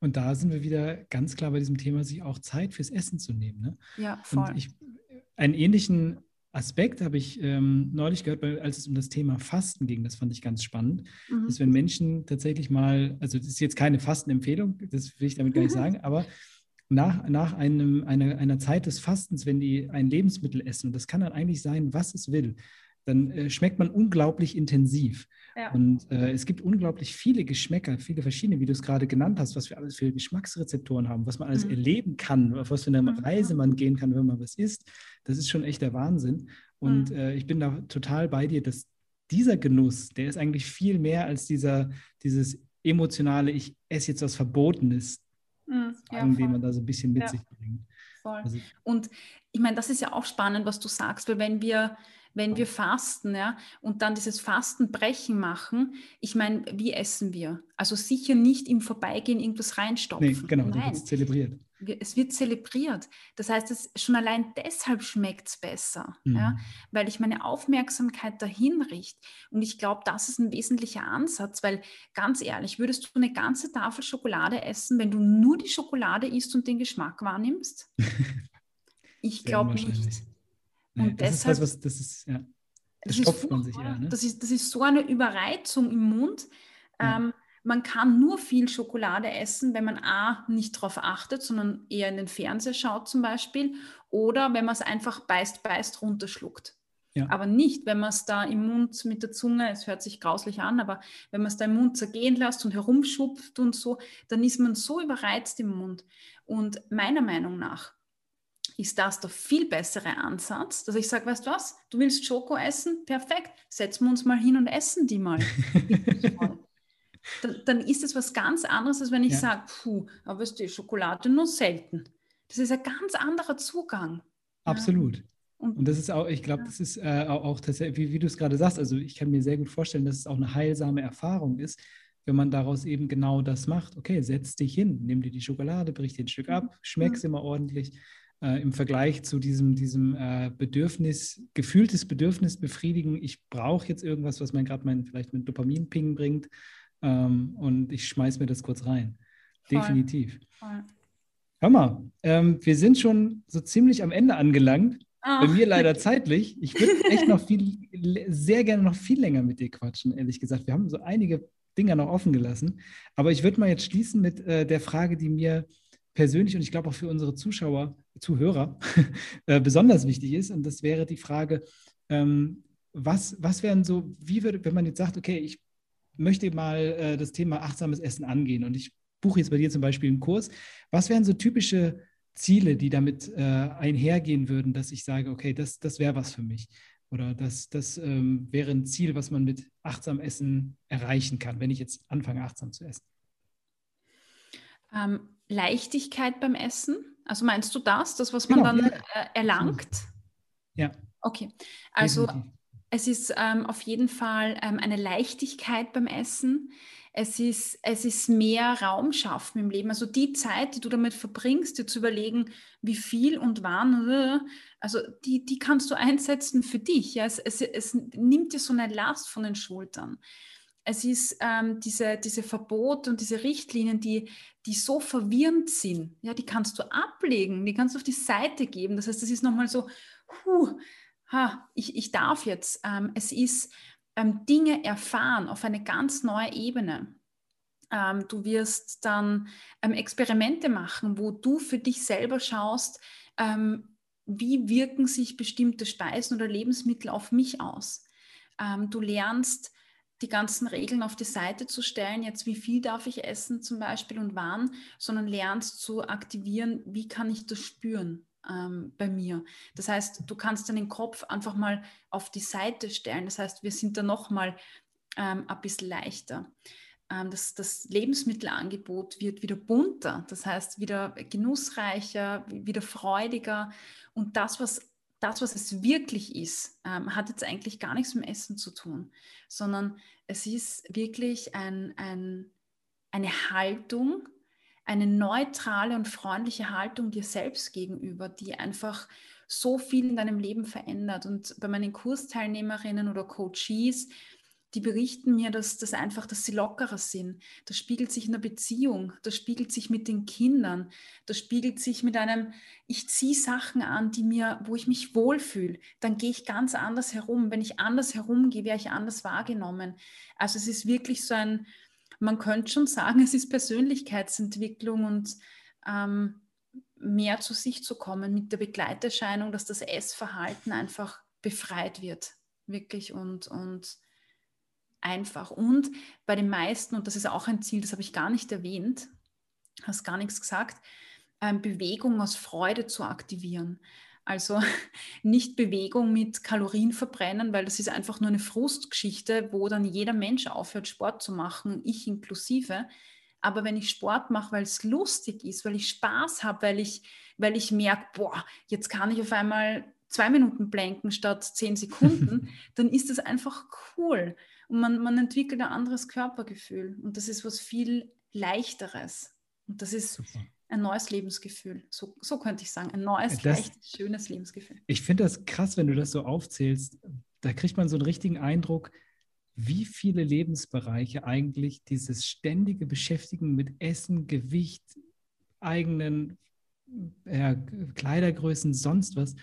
Und da sind wir wieder ganz klar bei diesem Thema, sich auch Zeit fürs Essen zu nehmen. Ne? Ja, voll. Und ich, einen ähnlichen Aspekt habe ich ähm, neulich gehört, als es um das Thema Fasten ging. Das fand ich ganz spannend. Mhm. Dass wenn Menschen tatsächlich mal, also das ist jetzt keine Fastenempfehlung, das will ich damit gar nicht sagen, aber nach, nach einem, einer, einer Zeit des Fastens, wenn die ein Lebensmittel essen, und das kann dann eigentlich sein, was es will, dann äh, schmeckt man unglaublich intensiv. Ja. Und äh, es gibt unglaublich viele Geschmäcker, viele verschiedene, wie du es gerade genannt hast, was wir alles für Geschmacksrezeptoren haben, was man alles mhm. erleben kann, auf was für eine mhm. Reise man gehen kann, wenn man was isst. Das ist schon echt der Wahnsinn. Und mhm. äh, ich bin da total bei dir, dass dieser Genuss, der ist eigentlich viel mehr als dieser, dieses emotionale, ich esse jetzt was Verbotenes, mhm. ja, wie man da so ein bisschen mit ja. sich bringt. Voll. Also, und ich meine, das ist ja auch spannend, was du sagst, weil wenn wir wenn wir fasten, ja, und dann dieses Fastenbrechen machen, ich meine, wie essen wir? Also sicher nicht im Vorbeigehen irgendwas reinstopfen. Nee, genau, Nein. wird zelebriert. Es wird zelebriert. Das heißt, es, schon allein deshalb schmeckt es besser, mhm. ja, weil ich meine Aufmerksamkeit dahin richte. Und ich glaube, das ist ein wesentlicher Ansatz, weil ganz ehrlich, würdest du eine ganze Tafel Schokolade essen, wenn du nur die Schokolade isst und den Geschmack wahrnimmst? Ich glaube nicht. Nee, und das deshalb, ist was, was, das ist, ja, das, das stopft man sich ja. Ne? Das, ist, das ist so eine Überreizung im Mund. Ja. Ähm, man kann nur viel Schokolade essen, wenn man A, nicht darauf achtet, sondern eher in den Fernseher schaut zum Beispiel, oder wenn man es einfach beißt, beißt, runterschluckt. Ja. Aber nicht, wenn man es da im Mund mit der Zunge, es hört sich grauslich an, aber wenn man es da im Mund zergehen lässt und herumschupft und so, dann ist man so überreizt im Mund. Und meiner Meinung nach ist das der viel bessere Ansatz, dass ich sage, weißt du was, du willst Schoko essen? Perfekt, setzen wir uns mal hin und essen die mal. dann, dann, ist es was ganz anderes, als wenn ich ja. sage, puh, aber ist die Schokolade nur selten. Das ist ein ganz anderer Zugang. Absolut. Ja. Und, und, das ist auch, ich glaube, das ist äh, auch tatsächlich, wie, wie du es gerade sagst, also ich kann mir sehr gut vorstellen, dass es auch eine heilsame Erfahrung ist, wenn man daraus eben genau das macht. Okay, setz dich hin, nimm dir die Schokolade, brich dir ein Stück ab, schmeck's mhm. immer ordentlich äh, im Vergleich zu diesem, diesem äh, Bedürfnis, gefühltes Bedürfnis befriedigen. Ich brauche jetzt irgendwas, was man gerade mein, vielleicht mit Dopaminping bringt ähm, und ich schmeiße mir das kurz rein. Voll. Definitiv. Voll. Hör mal, ähm, wir sind schon so ziemlich am Ende angelangt. Oh. Bei mir leider zeitlich. Ich würde echt noch viel, sehr gerne noch viel länger mit dir quatschen, ehrlich gesagt. Wir haben so einige Dinge noch offen gelassen. Aber ich würde mal jetzt schließen mit äh, der Frage, die mir persönlich und ich glaube auch für unsere Zuschauer, Zuhörer äh, besonders wichtig ist. Und das wäre die Frage, ähm, was, was wären so, wie würde, wenn man jetzt sagt, okay, ich möchte mal äh, das Thema achtsames Essen angehen und ich buche jetzt bei dir zum Beispiel einen Kurs, was wären so typische Ziele, die damit äh, einhergehen würden, dass ich sage, okay, das, das wäre was für mich? Oder das, das ähm, wäre ein Ziel, was man mit achtsam Essen erreichen kann, wenn ich jetzt anfange, achtsam zu essen? Ähm, Leichtigkeit beim Essen? Also meinst du das, das, was man genau, dann ja. äh, erlangt? Ja. Okay, also Definitiv. Es ist ähm, auf jeden Fall ähm, eine Leichtigkeit beim Essen. Es ist, es ist mehr Raum schaffen im Leben. Also die Zeit, die du damit verbringst, dir zu überlegen, wie viel und wann, also die, die kannst du einsetzen für dich. Ja? Es, es, es nimmt dir so eine Last von den Schultern es ist ähm, diese, diese Verbote und diese Richtlinien, die, die so verwirrend sind, ja, die kannst du ablegen, die kannst du auf die Seite geben. Das heißt, es ist nochmal so, huh, ha, ich, ich darf jetzt. Ähm, es ist ähm, Dinge erfahren auf eine ganz neue Ebene. Ähm, du wirst dann ähm, Experimente machen, wo du für dich selber schaust, ähm, wie wirken sich bestimmte Speisen oder Lebensmittel auf mich aus. du lernst, die ganzen Regeln auf die Seite zu stellen, jetzt wie viel darf ich essen zum Beispiel und wann, sondern lernst zu aktivieren, wie kann ich das spüren ähm, bei mir. Das heißt, du kannst deinen Kopf einfach mal auf die Seite stellen. Das heißt, wir sind da nochmal ähm, ein bisschen leichter. Ähm, das, das Lebensmittelangebot wird wieder bunter, das heißt wieder genussreicher, wieder freudiger und das, was das, was es wirklich ist, ähm, hat jetzt eigentlich gar nichts mit Essen zu tun, sondern es ist wirklich ein, ein, eine Haltung, eine neutrale und freundliche Haltung dir selbst gegenüber, die einfach so viel in deinem Leben verändert. Und bei meinen Kursteilnehmerinnen oder Coaches, die berichten mir, dass das einfach, dass sie lockerer sind. Das spiegelt sich in der Beziehung, das spiegelt sich mit den Kindern, das spiegelt sich mit einem, ich ziehe Sachen an, die mir, wo ich mich wohlfühle, dann gehe ich ganz anders herum. Wenn ich anders herumgehe, werde ich anders wahrgenommen. Also es ist wirklich so ein, man könnte schon sagen, es ist Persönlichkeitsentwicklung und ähm, mehr zu sich zu kommen mit der Begleiterscheinung, dass das Essverhalten einfach befreit wird, wirklich und, und einfach. Und bei den meisten, und das ist auch ein Ziel, das habe ich gar nicht erwähnt, hast gar nichts gesagt, ähm, Bewegung aus Freude zu aktivieren. Also nicht Bewegung mit Kalorien verbrennen, weil das ist einfach nur eine Frustgeschichte, wo dann jeder Mensch aufhört, Sport zu machen, ich inklusive. Aber wenn ich Sport mache, weil es lustig ist, weil ich Spaß habe, weil ich, weil ich merke, boah, jetzt kann ich auf einmal zwei Minuten blenken statt zehn Sekunden, dann ist das einfach cool. Und man, man entwickelt ein anderes Körpergefühl. Und das ist was viel leichteres. Und das ist, ein neues Lebensgefühl. So, so könnte ich sagen, ein neues, das, leichtes, schönes Lebensgefühl. Ich finde das krass, wenn du das so aufzählst. Da kriegt man so einen richtigen Eindruck, wie viele Lebensbereiche eigentlich dieses ständige Beschäftigen mit Essen, Gewicht, eigenen ja, Kleidergrößen, sonst was,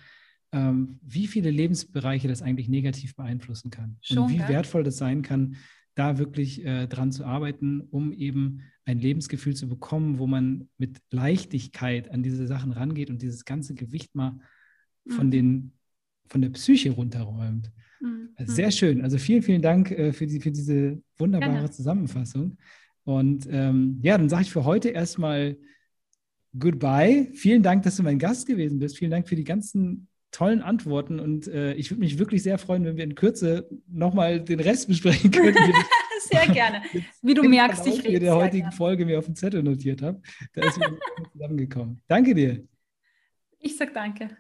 ähm, wie viele Lebensbereiche das eigentlich negativ beeinflussen kann. Schon, und wie gell? wertvoll das sein kann, da wirklich äh, dran zu arbeiten, um eben ein Lebensgefühl zu bekommen, wo man mit Leichtigkeit an diese Sachen rangeht und dieses ganze Gewicht mal von, mhm. den, von der Psyche runterräumt. Mhm. Sehr schön. Also vielen, vielen Dank äh, für, die, für diese wunderbare Gerne. Zusammenfassung. Und ähm, ja, dann sage ich für heute erstmal Goodbye. Vielen Dank, dass du mein Gast gewesen bist. Vielen Dank für die ganzen tollen Antworten und äh, ich würde mich wirklich sehr freuen, wenn wir in Kürze nochmal den Rest besprechen könnten. Sehr gerne. Wie du merkst, ich rede der heutigen gerne. Folge mir auf dem Zettel notiert habe. Da ist mir zusammengekommen. Danke dir. Ich sag danke.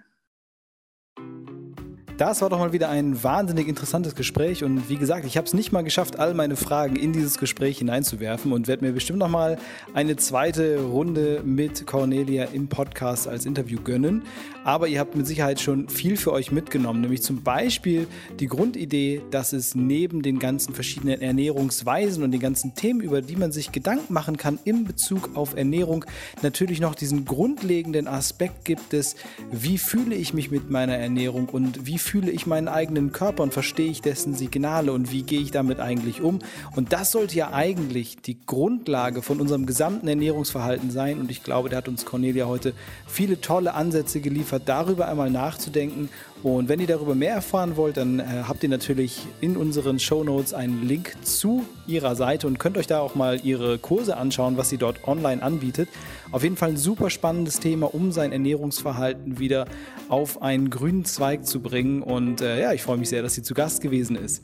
Das war doch mal wieder ein wahnsinnig interessantes Gespräch und wie gesagt, ich habe es nicht mal geschafft, all meine Fragen in dieses Gespräch hineinzuwerfen und werde mir bestimmt noch mal eine zweite Runde mit Cornelia im Podcast als Interview gönnen. Aber ihr habt mit Sicherheit schon viel für euch mitgenommen, nämlich zum Beispiel die Grundidee, dass es neben den ganzen verschiedenen Ernährungsweisen und den ganzen Themen, über die man sich Gedanken machen kann in Bezug auf Ernährung, natürlich noch diesen grundlegenden Aspekt gibt es, wie fühle ich mich mit meiner Ernährung und wie fühle ich meinen eigenen Körper und verstehe ich dessen Signale und wie gehe ich damit eigentlich um. Und das sollte ja eigentlich die Grundlage von unserem gesamten Ernährungsverhalten sein. Und ich glaube, da hat uns Cornelia heute viele tolle Ansätze geliefert, darüber einmal nachzudenken und wenn ihr darüber mehr erfahren wollt, dann äh, habt ihr natürlich in unseren Show Notes einen Link zu ihrer Seite und könnt euch da auch mal ihre Kurse anschauen, was sie dort online anbietet. Auf jeden Fall ein super spannendes Thema, um sein Ernährungsverhalten wieder auf einen grünen Zweig zu bringen. Und äh, ja, ich freue mich sehr, dass sie zu Gast gewesen ist.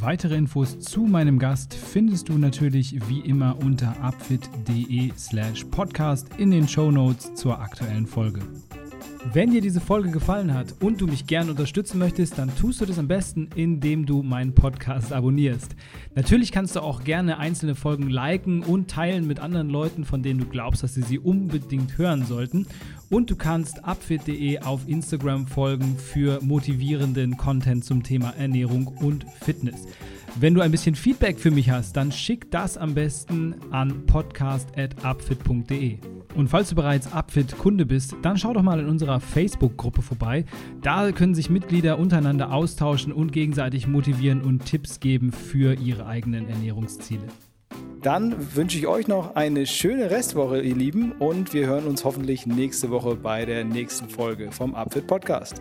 Weitere Infos zu meinem Gast findest du natürlich wie immer unter upfit.de slash podcast in den Show Notes zur aktuellen Folge. Wenn dir diese Folge gefallen hat und du mich gern unterstützen möchtest, dann tust du das am besten, indem du meinen Podcast abonnierst. Natürlich kannst du auch gerne einzelne Folgen liken und teilen mit anderen Leuten, von denen du glaubst, dass sie sie unbedingt hören sollten. Und du kannst upfit.de auf Instagram folgen für motivierenden Content zum Thema Ernährung und Fitness. Wenn du ein bisschen Feedback für mich hast, dann schick das am besten an podcast.upfit.de. Und falls du bereits Upfit-Kunde bist, dann schau doch mal in unserer Facebook-Gruppe vorbei. Da können sich Mitglieder untereinander austauschen und gegenseitig motivieren und Tipps geben für ihre eigenen Ernährungsziele. Dann wünsche ich euch noch eine schöne Restwoche, ihr Lieben, und wir hören uns hoffentlich nächste Woche bei der nächsten Folge vom Upfit Podcast.